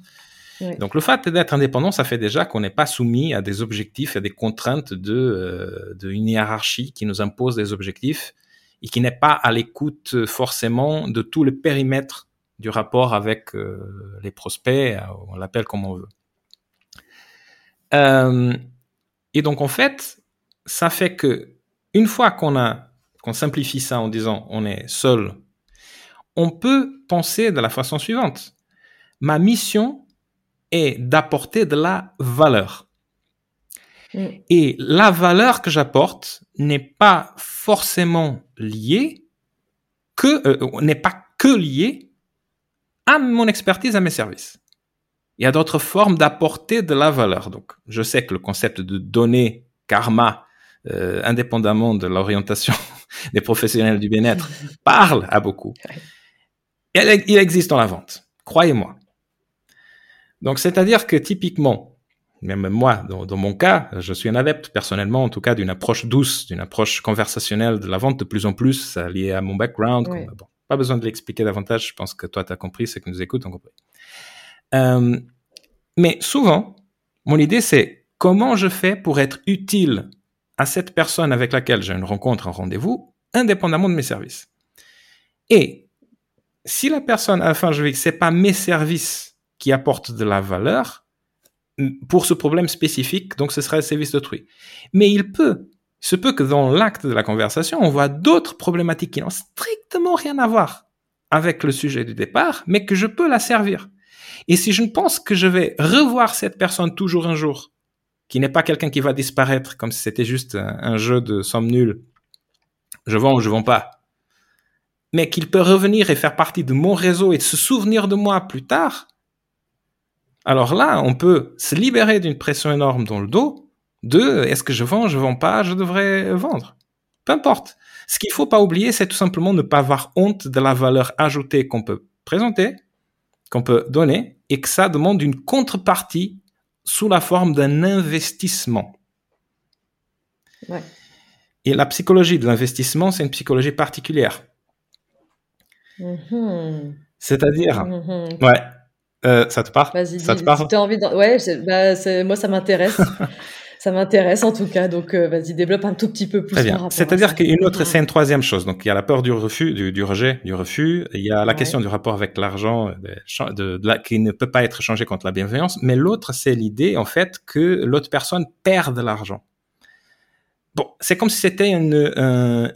S2: Donc le fait d'être indépendant, ça fait déjà qu'on n'est pas soumis à des objectifs, à des contraintes de, euh, de une hiérarchie qui nous impose des objectifs et qui n'est pas à l'écoute forcément de tout le périmètre du rapport avec euh, les prospects, on l'appelle comme on veut. Euh, et donc en fait, ça fait que une fois qu'on a qu'on simplifie ça en disant on est seul, on peut penser de la façon suivante. Ma mission est d'apporter de la valeur. Mm. Et la valeur que j'apporte n'est pas forcément liée que euh, n'est pas que liée à mon expertise, à mes services. Il y a d'autres formes d'apporter de la valeur. Donc, je sais que le concept de donner karma, euh, indépendamment de l'orientation [laughs] des professionnels du bien-être, [laughs] parle à beaucoup. Il existe dans la vente, croyez-moi. Donc, c'est-à-dire que typiquement, même moi, dans, mon cas, je suis un adepte personnellement, en tout cas, d'une approche douce, d'une approche conversationnelle de la vente de plus en plus, ça lié à mon background. pas besoin de l'expliquer davantage, je pense que toi, tu as compris, ce que nous écoutons ont compris. Euh, mais souvent, mon idée, c'est comment je fais pour être utile à cette personne avec laquelle j'ai une rencontre, un rendez-vous, indépendamment de mes services. Et si la personne, la fin, je vais c'est pas mes services qui apportent de la valeur pour ce problème spécifique, donc ce serait le service d'autrui. Mais il peut, se peut que dans l'acte de la conversation, on voit d'autres problématiques qui n'ont strictement rien à voir avec le sujet du départ, mais que je peux la servir. Et si je ne pense que je vais revoir cette personne toujours un jour, qui n'est pas quelqu'un qui va disparaître comme si c'était juste un, jeu de somme nulle, je vends ou je vends pas, mais qu'il peut revenir et faire partie de mon réseau et se souvenir de moi plus tard, alors là, on peut se libérer d'une pression énorme dans le dos de est-ce que je vends, je vends pas, je devrais vendre? Peu importe. Ce qu'il faut pas oublier, c'est tout simplement ne pas avoir honte de la valeur ajoutée qu'on peut présenter, qu'on peut donner, et que ça demande une contrepartie sous la forme d'un investissement. Et la psychologie de l'investissement, c'est une psychologie particulière. Mm-hmm. C'est-à-dire, mm-hmm. ouais, euh, ça te parle?
S1: Vas-y,
S2: ça
S1: te parle? Si envie Ouais, bah, moi ça m'intéresse. [laughs] ça m'intéresse en tout cas, donc euh, vas-y, développe un tout petit peu plus.
S2: Très bien. C'est-à-dire qu'une autre, c'est une troisième chose. Donc il y a la peur du refus, du, rejet, du refus. Il y a la question du rapport avec l'argent, de, qui ne peut pas être changé contre la bienveillance. Mais l'autre, c'est l'idée en fait que l'autre personne perd de l'argent. Bon, c'est comme si c'était une,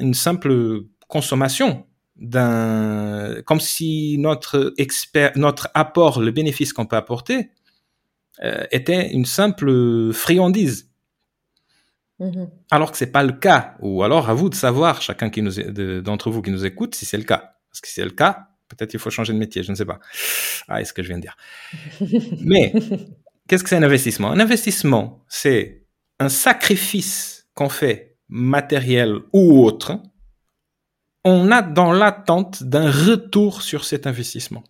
S2: une simple consommation d'un, comme si notre expert, notre apport, le bénéfice qu'on peut apporter, euh, était une simple friandise. Mm-hmm. Alors que c'est pas le cas. Ou alors à vous de savoir, chacun qui nous, d'entre vous qui nous écoute, si c'est le cas. Parce que si c'est le cas, peut-être il faut changer de métier, je ne sais pas. Ah, est-ce que je viens de dire? [laughs] Mais, qu'est-ce que c'est un investissement? Un investissement, c'est un sacrifice qu'on fait matériel ou autre on a dans l'attente d'un retour sur cet investissement.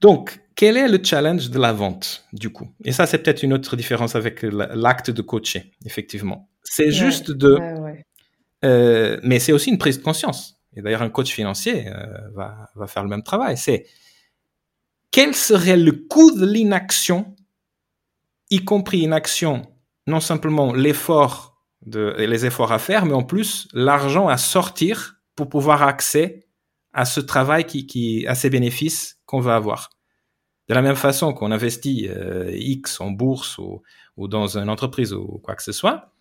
S2: Donc, quel est le challenge de la vente, du coup? Et ça, c'est peut-être une autre différence avec l'acte de coacher, effectivement. C'est juste de... Euh, mais c'est aussi une prise de conscience. Et d'ailleurs, un coach financier euh, va, va faire le même travail. C'est quel serait le coût de l'inaction, y compris une action, non simplement l'effort de, les efforts à faire, mais en plus l'argent à sortir pour pouvoir accès à ce travail qui, qui à ces bénéfices qu'on va avoir. De la même façon qu'on investit euh, X en bourse ou, ou, dans une entreprise ou quoi que ce soit,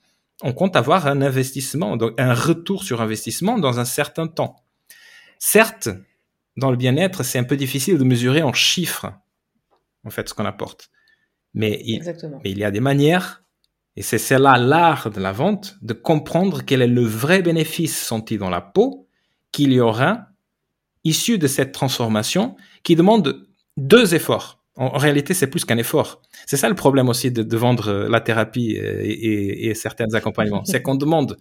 S2: on compte avoir un investissement, donc un retour sur investissement dans un certain temps. Certes, dans le bien-être, c'est un peu difficile de mesurer en chiffres, en fait, ce qu'on apporte. Mais mais il y a des manières et c'est cela l'art de la vente, de comprendre quel est le vrai bénéfice senti dans la peau qu'il y aura issu de cette transformation qui demande deux efforts. En, réalité, c'est plus qu'un effort. C'est ça le problème aussi de, vendre la thérapie et, et, certains accompagnements. c'est qu'on demande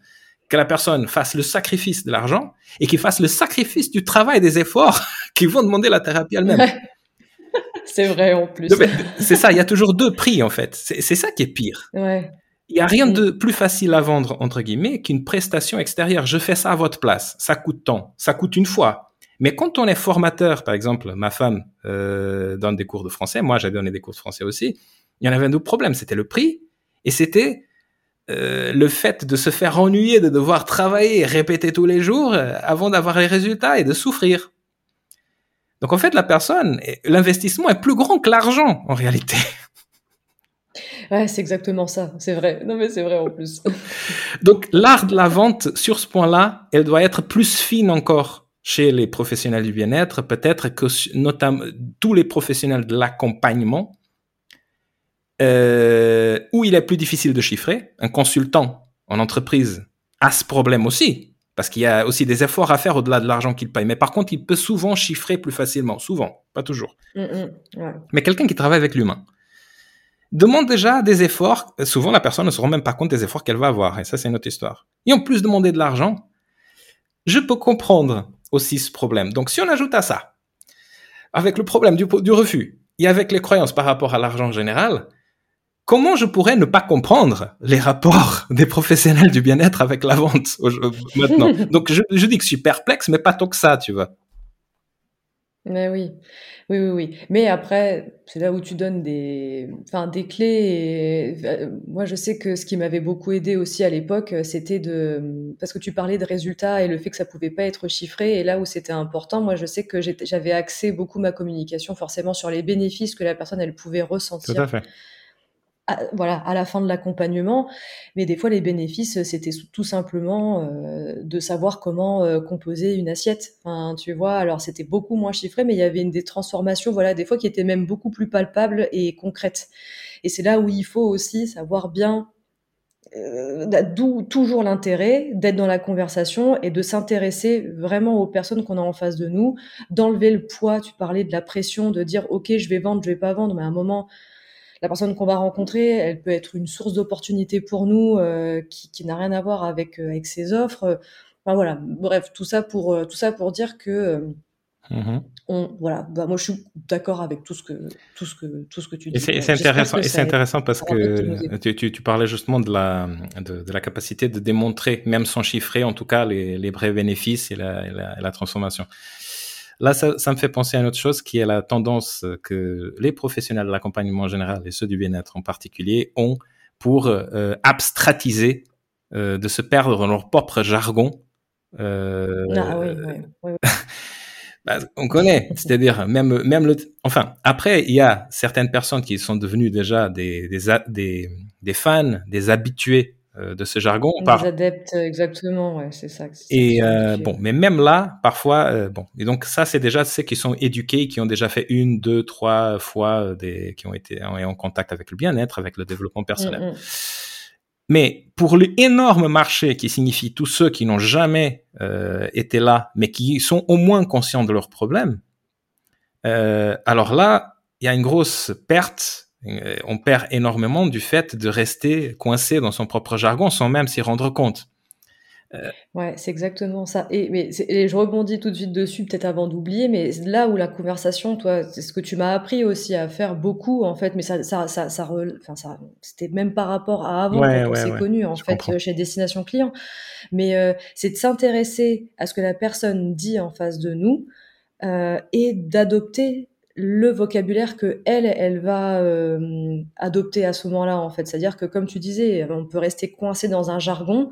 S2: que la personne fasse le sacrifice de l'argent et qu'il fasse le sacrifice du travail et des efforts [laughs] qui vont demander la thérapie elle-même. [laughs]
S1: c'est vrai en plus.
S2: C'est ça, il y a toujours deux prix en fait. C'est ça qui est pire.
S1: Ouais.
S2: Il n'y a rien de plus facile à vendre, entre guillemets, qu'une prestation extérieure. Je fais ça à votre place. Ça coûte tant. Ça coûte une fois. Mais quand on est formateur, par exemple, ma femme euh, donne des cours de français, moi j'ai donné des cours de français aussi, il y en avait un double problème. C'était le prix et c'était euh, le fait de se faire ennuyer, de devoir travailler et répéter tous les jours euh, avant d'avoir les résultats et de souffrir. Donc en fait, la personne, l'investissement est plus grand que l'argent en réalité. [laughs]
S1: Ouais, c'est exactement ça, c'est vrai. Non mais c'est vrai en plus. [laughs]
S2: Donc l'art de la vente sur ce point-là, elle doit être plus fine encore chez les professionnels du bien-être, peut-être que notamment tous les professionnels de l'accompagnement euh, où il est plus difficile de chiffrer. Un consultant en entreprise a ce problème aussi, parce qu'il y a aussi des efforts à faire au-delà de l'argent qu'il paye. Mais par contre, il peut souvent chiffrer plus facilement, souvent, pas toujours. Mm, mm, Mais quelqu'un qui travaille avec l'humain demande déjà des efforts. Souvent, la personne ne se rend même pas compte des efforts qu'elle va avoir, et ça, c'est une autre histoire. Et en plus demander de l'argent, je peux comprendre aussi ce problème. Donc, si on ajoute à ça, avec le problème du, refus, et avec les croyances par rapport à l'argent général, comment je pourrais ne pas comprendre les rapports [laughs] des professionnels du bien-être avec la vente maintenant? Donc je, dis que je suis perplexe, mais pas tant que ça, tu vois.
S1: Mais oui, oui, oui, oui. Mais après, c'est là où tu donnes des, enfin, des clés. Euh, moi, je sais que ce qui m'avait beaucoup aidé aussi à l'époque, c'était de, parce que tu parlais de résultats et le fait que ça pouvait pas être chiffré. Et là où c'était important, moi, je sais que j'avais axé beaucoup ma communication forcément sur les bénéfices que la personne elle pouvait ressentir.
S2: Tout à fait
S1: à, voilà, à la fin de l'accompagnement. Mais des fois, les bénéfices, c'était tout simplement euh, de savoir comment euh, composer une assiette. Tu vois, alors c'était beaucoup moins chiffré, mais il y avait une des transformations, voilà, des fois qui étaient même beaucoup plus palpables et concrètes. Et c'est là où il faut aussi savoir bien euh, d'où toujours l'intérêt d'être dans la conversation et de s'intéresser vraiment aux personnes qu'on a en face de nous, d'enlever le poids. Tu parlais de la pression, de dire ok, je vais vendre, je vais pas vendre, mais à un moment, la personne qu'on va rencontrer, elle peut être une source d'opportunité pour nous euh, qui, n'a rien à voir avec, euh, avec ses offres. Enfin, voilà, bref, tout ça pour, euh, tout ça pour dire que mm-hmm. on, voilà, bah, moi je suis d'accord avec tout ce que, tout ce que, tout ce que tu dis.
S2: Et c'est intéressant, c'est intéressant parce que tu, tu, parlais justement de la, de, la capacité de démontrer, même sans chiffrer, en tout cas, les, les vrais bénéfices et la, et la transformation. Là, ça, ça, me fait penser à une autre chose qui est la tendance que les professionnels de l'accompagnement en général et ceux du bien-être en particulier ont pour euh, abstratiser, euh, de se perdre dans leur propre jargon.
S1: Euh, ah oui, oui, oui. [laughs]
S2: bah, on connaît, c'est-à-dire même même le. Enfin, après, il y a certaines personnes qui sont devenues déjà des des, des, des fans, des habitués de ce jargon.
S1: Les adeptes, exactement, ouais, c'est ça.
S2: Et euh, bon, mais même là, parfois, euh, bon, et donc ça, c'est déjà ceux qui sont éduqués, qui ont déjà fait une, deux, trois fois des, qui ont été en, contact avec le bien-être, avec le développement personnel. Mm, mm. Mais pour l'énorme marché qui signifie tous ceux qui n'ont jamais été là, mais qui sont au moins conscients de leurs problèmes, alors là, il y a une grosse perte euh, on perd énormément du fait de rester coincé dans son propre jargon sans même s'y rendre compte.
S1: Euh, ouais, c'est exactement ça. Et, mais je rebondis tout de suite dessus, peut-être avant d'oublier, mais là où la conversation, toi, c'est ce que tu m'as appris aussi à faire beaucoup, en fait, mais ça, ça, ça, ça, ça c'était même par rapport à avant, quand on s'est connu, en fait, chez Destination Client. Mais euh, c'est de s'intéresser à ce que la personne dit en face de nous et d'adopter le vocabulaire que elle, elle va euh, adopter à ce moment-là, en fait. C'est-à-dire que, comme tu disais, on peut rester coincé dans un jargon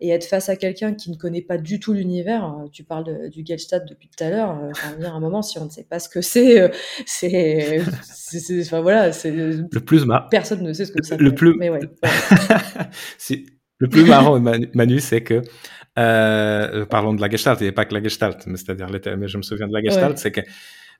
S1: et être face à quelqu'un qui ne connaît pas du tout l'univers. Euh, tu parles du Gestalt depuis tout à l'heure. Euh, enfin, un moment, si on ne sait pas ce que c'est, c'est, enfin voilà, c'est
S2: le plus marrant.
S1: Personne ne sait ce que ça.
S2: Le plus. Mais ouais. [laughs] le plus marrant, Manu, c'est que euh, parlons de la Gestalt, et pas que la Gestalt, mais c'est-à-dire, mais je me souviens de la Gestalt, c'est que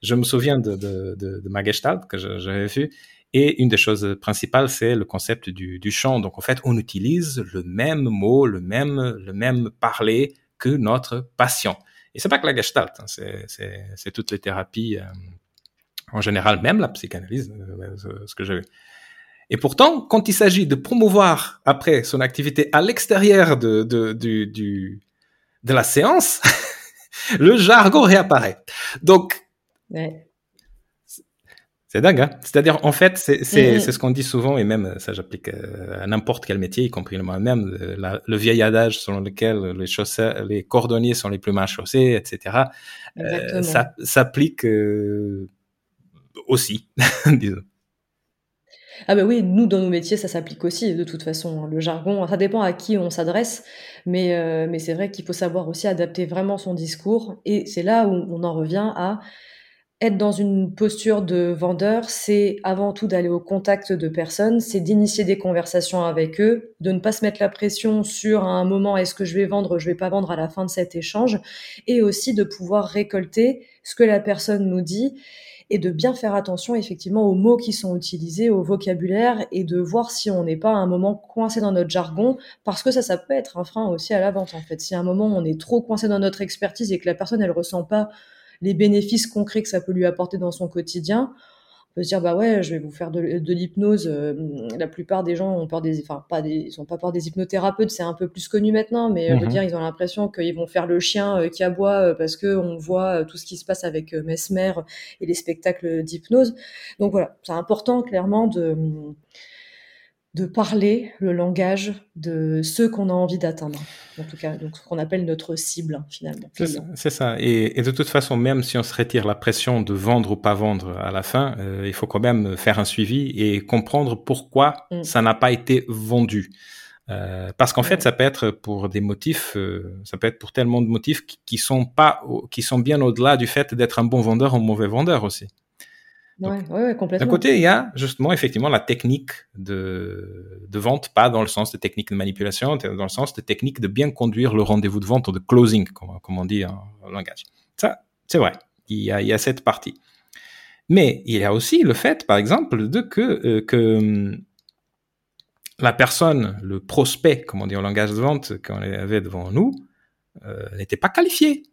S2: je me souviens de, de, de, de ma gestalt que j'avais vu. Et une des choses principales, c'est le concept du, du chant. Donc, en fait, on utilise le même mot, le même, le même parler que notre patient. Et c'est pas que la gestalt, hein, c'est toutes les thérapies, euh, en général, même la psychanalyse, euh, ce que j'ai vu. Et pourtant, quand il s'agit de promouvoir après son activité à l'extérieur de, de, du, du, de la séance, [laughs] le jargon réapparaît. Donc, c'est dingue, hein C'est-à-dire, en fait, c'est mm-hmm. ce qu'on dit souvent, et même ça, j'applique euh, à n'importe quel métier, y compris moi-même, le vieil adage selon lequel les, les cordonniers sont les plus mal chaussés, etc. Euh, ça s'applique euh, aussi, [laughs] disons.
S1: Ah bah oui, nous dans nos métiers ça s'applique aussi de toute façon. Hein. Le jargon, ça dépend à qui on s'adresse, mais euh, mais c'est vrai qu'il faut savoir aussi adapter vraiment son discours. Et c'est là où on en revient à être dans une posture de vendeur, c'est avant tout d'aller au contact de personnes, c'est d'initier des conversations avec eux, de ne pas se mettre la pression sur un moment est-ce que je vais vendre, je vais pas vendre à la fin de cet échange, et aussi de pouvoir récolter ce que la personne nous dit et de bien faire attention effectivement aux mots qui sont utilisés, au vocabulaire et de voir si on n'est pas à un moment coincé dans notre jargon parce que ça, ça peut être un frein aussi à la vente en fait. Si à un moment on est trop coincé dans notre expertise et que la personne elle ressent pas les bénéfices concrets que ça peut lui apporter dans son quotidien, on peut se dire bah ouais, je vais vous faire de, l'hypnose. Euh, la plupart des gens ont peur des, enfin pas des, ils ont pas peur des hypnothérapeutes, c'est un peu plus connu maintenant, mais mm dire ils ont l'impression qu'ils vont faire le chien euh, qui aboie parce que on voit tout ce qui se passe avec Mesmer et les spectacles d'hypnose. Donc voilà, c'est important clairement de de parler le langage de ceux qu'on a envie d'atteindre. En tout cas, donc ce qu'on appelle notre cible finalement.
S2: C'est ça. Et, de toute façon, même si on se retire la pression de vendre ou pas vendre à la fin, euh, il faut quand même faire un suivi et comprendre pourquoi mm. ça n'a pas été vendu. Euh, parce qu'en fait, ça peut être pour des motifs, euh, ça peut être pour tellement de motifs qui, qui sont pas, qui sont bien au-delà du fait d'être un bon vendeur ou un mauvais vendeur aussi.
S1: D'un
S2: côté, il y a justement effectivement la technique de, de vente, pas dans le sens de technique de manipulation, dans le sens de technique de bien conduire le rendez-vous de vente ou de closing, comme, comme on dit en, langage. Ça, c'est vrai. Il y, a, il y a cette partie. Mais il y a aussi le fait, par exemple, de que, euh, que la personne, le prospect, comme on dit en langage de vente, qu'on avait devant nous, euh, n'était pas qualifié.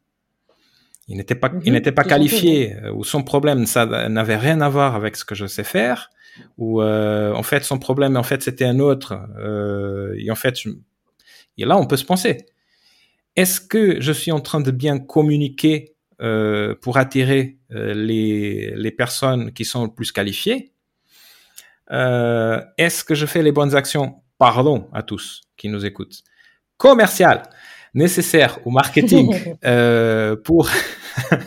S2: Il n'était pas, il mhm, n'était pas qualifié, euh, ou son problème, ça n'avait rien à voir avec ce que je sais faire, ou euh, en fait son problème, en fait c'était un autre. Euh, et en fait, et là on peut se penser, est-ce que je suis en train de bien communiquer euh, pour attirer euh, les, les personnes qui sont le plus qualifiées? Est-ce que je fais les bonnes actions? Pardon à tous qui nous écoutent. Commercial nécessaire au marketing [laughs] euh, pour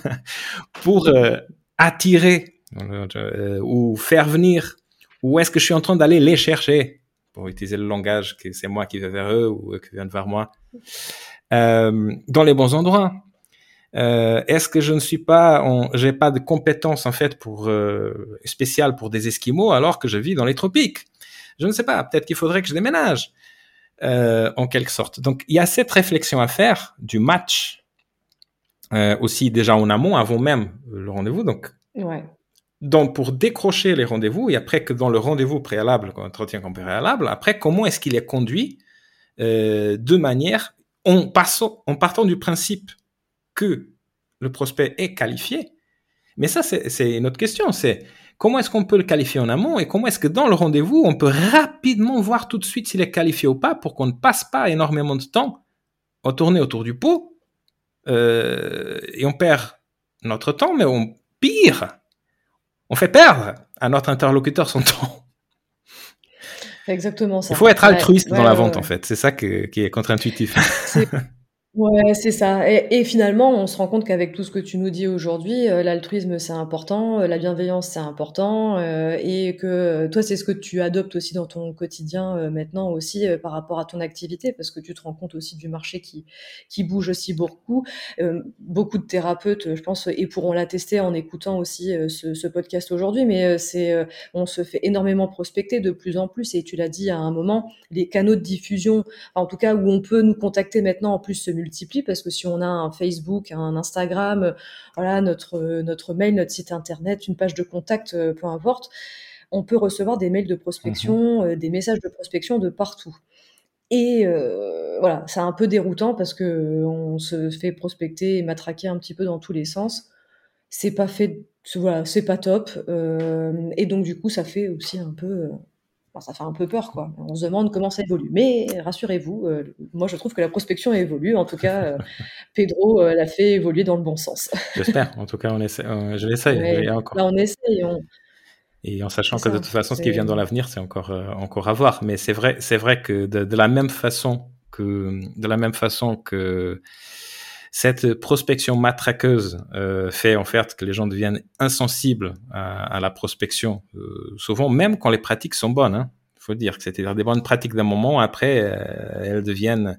S2: [laughs] pour euh, attirer euh, ou faire venir ou est-ce que je suis en train d'aller les chercher pour utiliser le langage que c'est moi qui vais vers eux ou eux qui viennent vers moi dans les bons endroits est-ce que je ne suis pas, j'ai pas de compétences en fait pour spéciales pour des Esquimaux alors que je vis dans les tropiques? Je ne sais pas. Peut-être qu'il faudrait que je déménage. Euh, en quelque sorte. Donc il y a cette réflexion à faire du match euh, aussi déjà en amont, avant même le rendez-vous. Donc,
S1: ouais.
S2: donc pour décrocher les rendez-vous et après que dans le rendez-vous préalable, entretien préalable, après comment est-ce qu'il est conduit euh, de manière en passant, en partant du principe que le prospect est qualifié? Mais ça, c'est une autre question. C'est Comment est-ce qu'on peut le qualifier en amont et comment est-ce que dans le rendez-vous, on peut rapidement voir tout de suite s'il est qualifié ou pas pour qu'on ne passe pas énormément de temps à tourner autour du pot euh, et on perd notre temps, mais on pire, on fait perdre à notre interlocuteur son [laughs] temps.
S1: Exactement ça.
S2: Il faut être altruiste dans la vente en fait, c'est ça qui est contre-intuitif. [laughs]
S1: Ouais, c'est ça et finalement, on se rend compte qu'avec tout ce que tu nous dis aujourd'hui, euh, l'altruisme, c'est important, euh, la bienveillance, c'est important, euh, et que, toi, c'est ce que tu adoptes aussi dans ton quotidien, maintenant aussi, par rapport à ton activité, parce que tu te rends compte aussi du marché qui qui bouge aussi beaucoup. beaucoup de thérapeutes, je pense et pourront l'attester en écoutant aussi, ce ce podcast aujourd'hui, mais, c'est, on se fait énormément prospecter de plus en plus et tu l'as dit à un moment, les canaux de diffusion, en tout cas où on peut nous contacter maintenant en plus se multiplie parce que si on a un Facebook, un Instagram, voilà, notre, notre mail, notre site internet, une page de contact, euh, peu importe, on peut recevoir des mails de prospection, mhm. euh, des messages de prospection de partout. Et euh, voilà, c'est un peu déroutant parce que on se fait prospecter et matraquer un petit peu dans tous les sens. C'est pas fait, voilà, c'est pas top. et donc du coup, ça fait aussi un peu ça fait un peu peur, quoi. On se demande comment ça évolue. Mais rassurez-vous, euh, moi je trouve que la prospection évolue. En tout cas, euh, [laughs] Pedro euh, l'a fait évoluer dans le bon sens. [laughs]
S2: J'espère. En tout cas, on essaie, je l'essaye.
S1: encore. Là, on essaye.
S2: Et en sachant que de toute façon, ce qui vient dans l'avenir, c'est encore, encore à voir. Mais c'est vrai, c'est vrai que de, la même façon que, de la même façon que cette prospection matraqueuse euh, fait en fait que les gens deviennent insensibles à, la prospection, euh, souvent même quand les pratiques sont bonnes. Hein, faut dire que c'était des bonnes pratiques d'un moment, après euh, elles deviennent.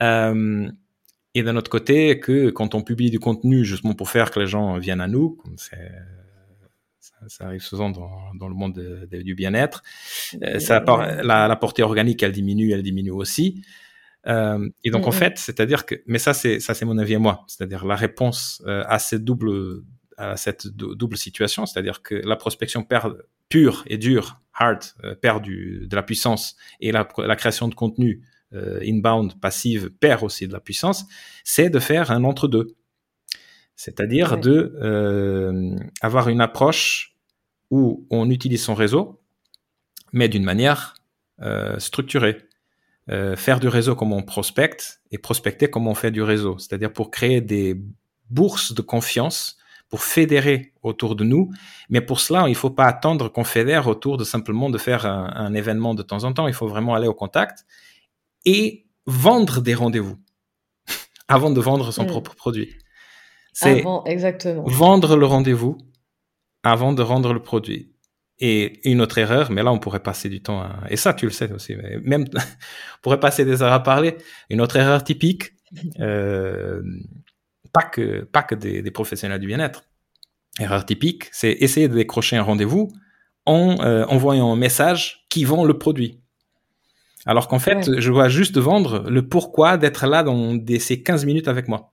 S2: et d'un autre côté, que quand on publie du contenu justement pour faire que les gens viennent à nous, comme ça, ça, arrive souvent dans, dans le monde du bien-être, ça, la, la portée organique elle diminue, elle diminue aussi. Euh, et donc en fait, c'est-à-dire que, mais ça c'est ça c'est mon avis à moi, c'est-à-dire la réponse euh, à cette double à cette double situation, c'est-à-dire que la prospection perd pure et dure, hard, euh, perd du, de la puissance et la, la création de contenu inbound passive perd aussi de la puissance, c'est de faire un entre-deux, c'est-à-dire de euh, avoir une approche où on utilise son réseau, mais d'une manière structurée. Euh, faire du réseau comme on prospecte et prospecter comme on fait du réseau. C'est-à-dire pour créer des bourses de confiance, pour fédérer autour de nous. Mais pour cela, il ne faut pas attendre qu'on fédère autour de simplement de faire un, événement de temps en temps. Il faut vraiment aller au contact et vendre des rendez-vous [laughs] avant de vendre son mm. propre produit.
S1: C'est exactement.
S2: vendre le rendez-vous avant de vendre le produit. Et une autre erreur, mais là on pourrait passer du temps à... Et ça tu le sais aussi, mais même [laughs] on pourrait passer des heures à parler. Une autre erreur typique, [laughs] euh, pas que, pas que des, des professionnels du bien-être. Erreur typique, c'est essayer de décrocher un rendez-vous en euh, envoyant un message qui vend le produit. Alors qu'en fait, je vois juste vendre le pourquoi d'être là dans des, ces 15 minutes avec moi.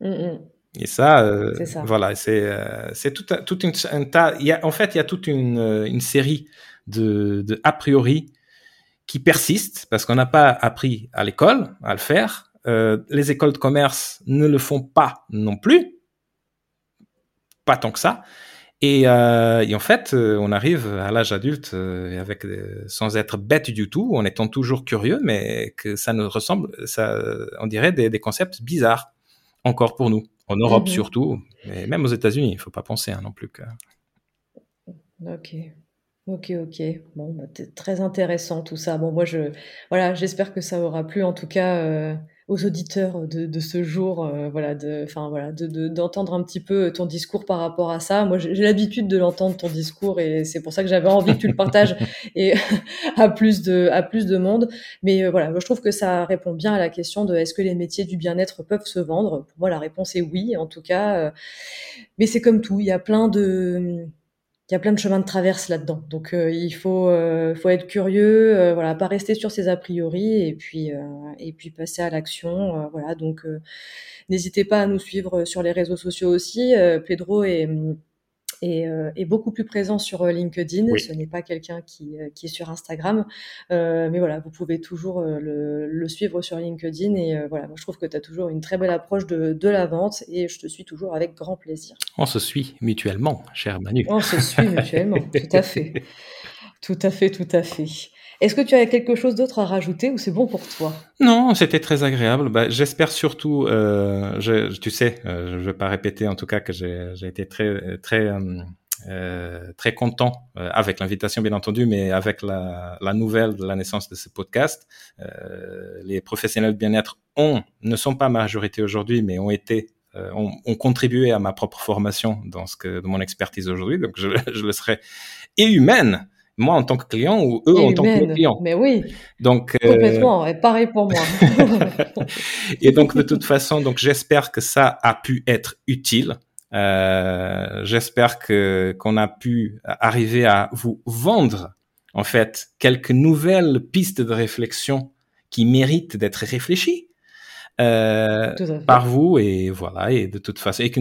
S2: Mm, mm. Et ça, euh, voilà, c'est euh, c'est tout, tout une, un tas. Il y a, en fait, il y a toute une, euh, une série de, de a priori qui persistent parce qu'on n'a pas appris à l'école à le faire. Euh, les écoles de commerce ne le font pas non plus, pas tant que ça. Et, euh, et en fait, on arrive à l'âge adulte avec sans être bête du tout, en étant toujours curieux, mais que ça nous ressemble, ça, on dirait des, des concepts bizarres encore pour nous. En Europe mhm. surtout, mais même aux États-Unis, il ne faut pas penser hein, non plus que.
S1: Ok. Ok, ok. Bon, bah, très intéressant tout ça. Bon, moi, je, voilà, j'espère que ça aura plu en tout cas euh, aux auditeurs de, ce jour, euh, voilà, de, enfin voilà, d'entendre un petit peu ton discours par rapport à ça. Moi, j'ai l'habitude de l'entendre ton discours et c'est pour ça que j'avais envie que tu le partages [laughs] et [laughs] à plus de à plus de monde. Mais euh, voilà, je trouve que ça répond bien à la question de est-ce que les métiers du bien-être peuvent se vendre? Pour moi, la réponse est oui, en tout cas. Euh, mais c'est comme tout, il y a plein de il y a plein de chemins de traverse là-dedans. Donc euh, il faut, euh, faut être curieux, euh, voilà, pas rester sur ses a priori et puis et puis passer à l'action. voilà, donc n'hésitez pas à nous suivre sur les réseaux sociaux aussi. Pedro est est, euh, est, beaucoup plus présent sur euh, LinkedIn. Ce n'est pas quelqu'un qui, euh, qui, est sur Instagram. Mais voilà, vous pouvez toujours le, le, suivre sur LinkedIn. Et voilà, moi, je trouve que tu as toujours une très belle approche de, de, la vente et je te suis toujours avec grand plaisir.
S2: On se suit mutuellement, cher Manu.
S1: On se suit mutuellement, [laughs] tout à fait. Tout à fait, tout à fait. Est-ce que tu as quelque chose d'autre à rajouter ou c'est bon pour toi?
S2: Non, c'était très agréable. Bah, J'espère surtout, euh, tu sais, euh, je ne vais pas répéter en tout cas que j'ai été très très euh, très content avec l'invitation bien entendu, mais avec la, nouvelle de la naissance de ce podcast. Les professionnels de bien-être ne sont pas majorité aujourd'hui, mais ont été ont, ont, contribué à ma propre formation dans ce que de mon expertise aujourd'hui. Donc je, [laughs] je le serai et humaine moi en tant que client ou eux en tant que client.
S1: Mais oui. Donc euh, complètement, et pareil pour moi. [laughs] [laughs]
S2: et donc de toute façon, donc j'espère que ça a pu être utile. Euh, j'espère que qu'on a pu arriver à vous vendre en fait quelques nouvelles pistes de réflexion qui méritent d'être réfléchies euh, par vous et voilà et de toute façon et que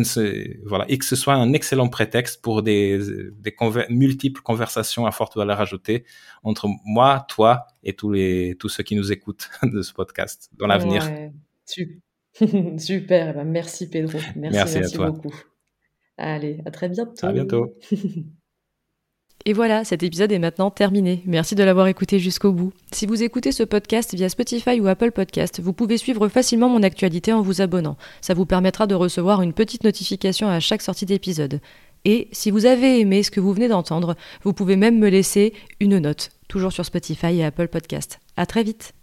S2: voilà et que ce soit un excellent prétexte pour des, des multiples conversations à forte valeur ajoutée entre moi, toi et tous les tous ceux qui nous écoutent [laughs] de ce podcast dans l'avenir. [laughs]
S1: Super, eh ben, merci Pedro, merci, merci, merci à toi. beaucoup. Allez, à très bientôt.
S2: À bientôt. [laughs]
S1: Et voilà, cet épisode est maintenant terminé. Merci de l'avoir écouté jusqu'au bout. Si vous écoutez ce podcast via Spotify ou Apple Podcast, vous pouvez suivre facilement mon actualité en vous abonnant. Ça vous permettra de recevoir une petite notification à chaque sortie d'épisode. Et si vous avez aimé ce que vous venez d'entendre, vous pouvez même me laisser une note, toujours sur Spotify et Apple Podcast. À très vite.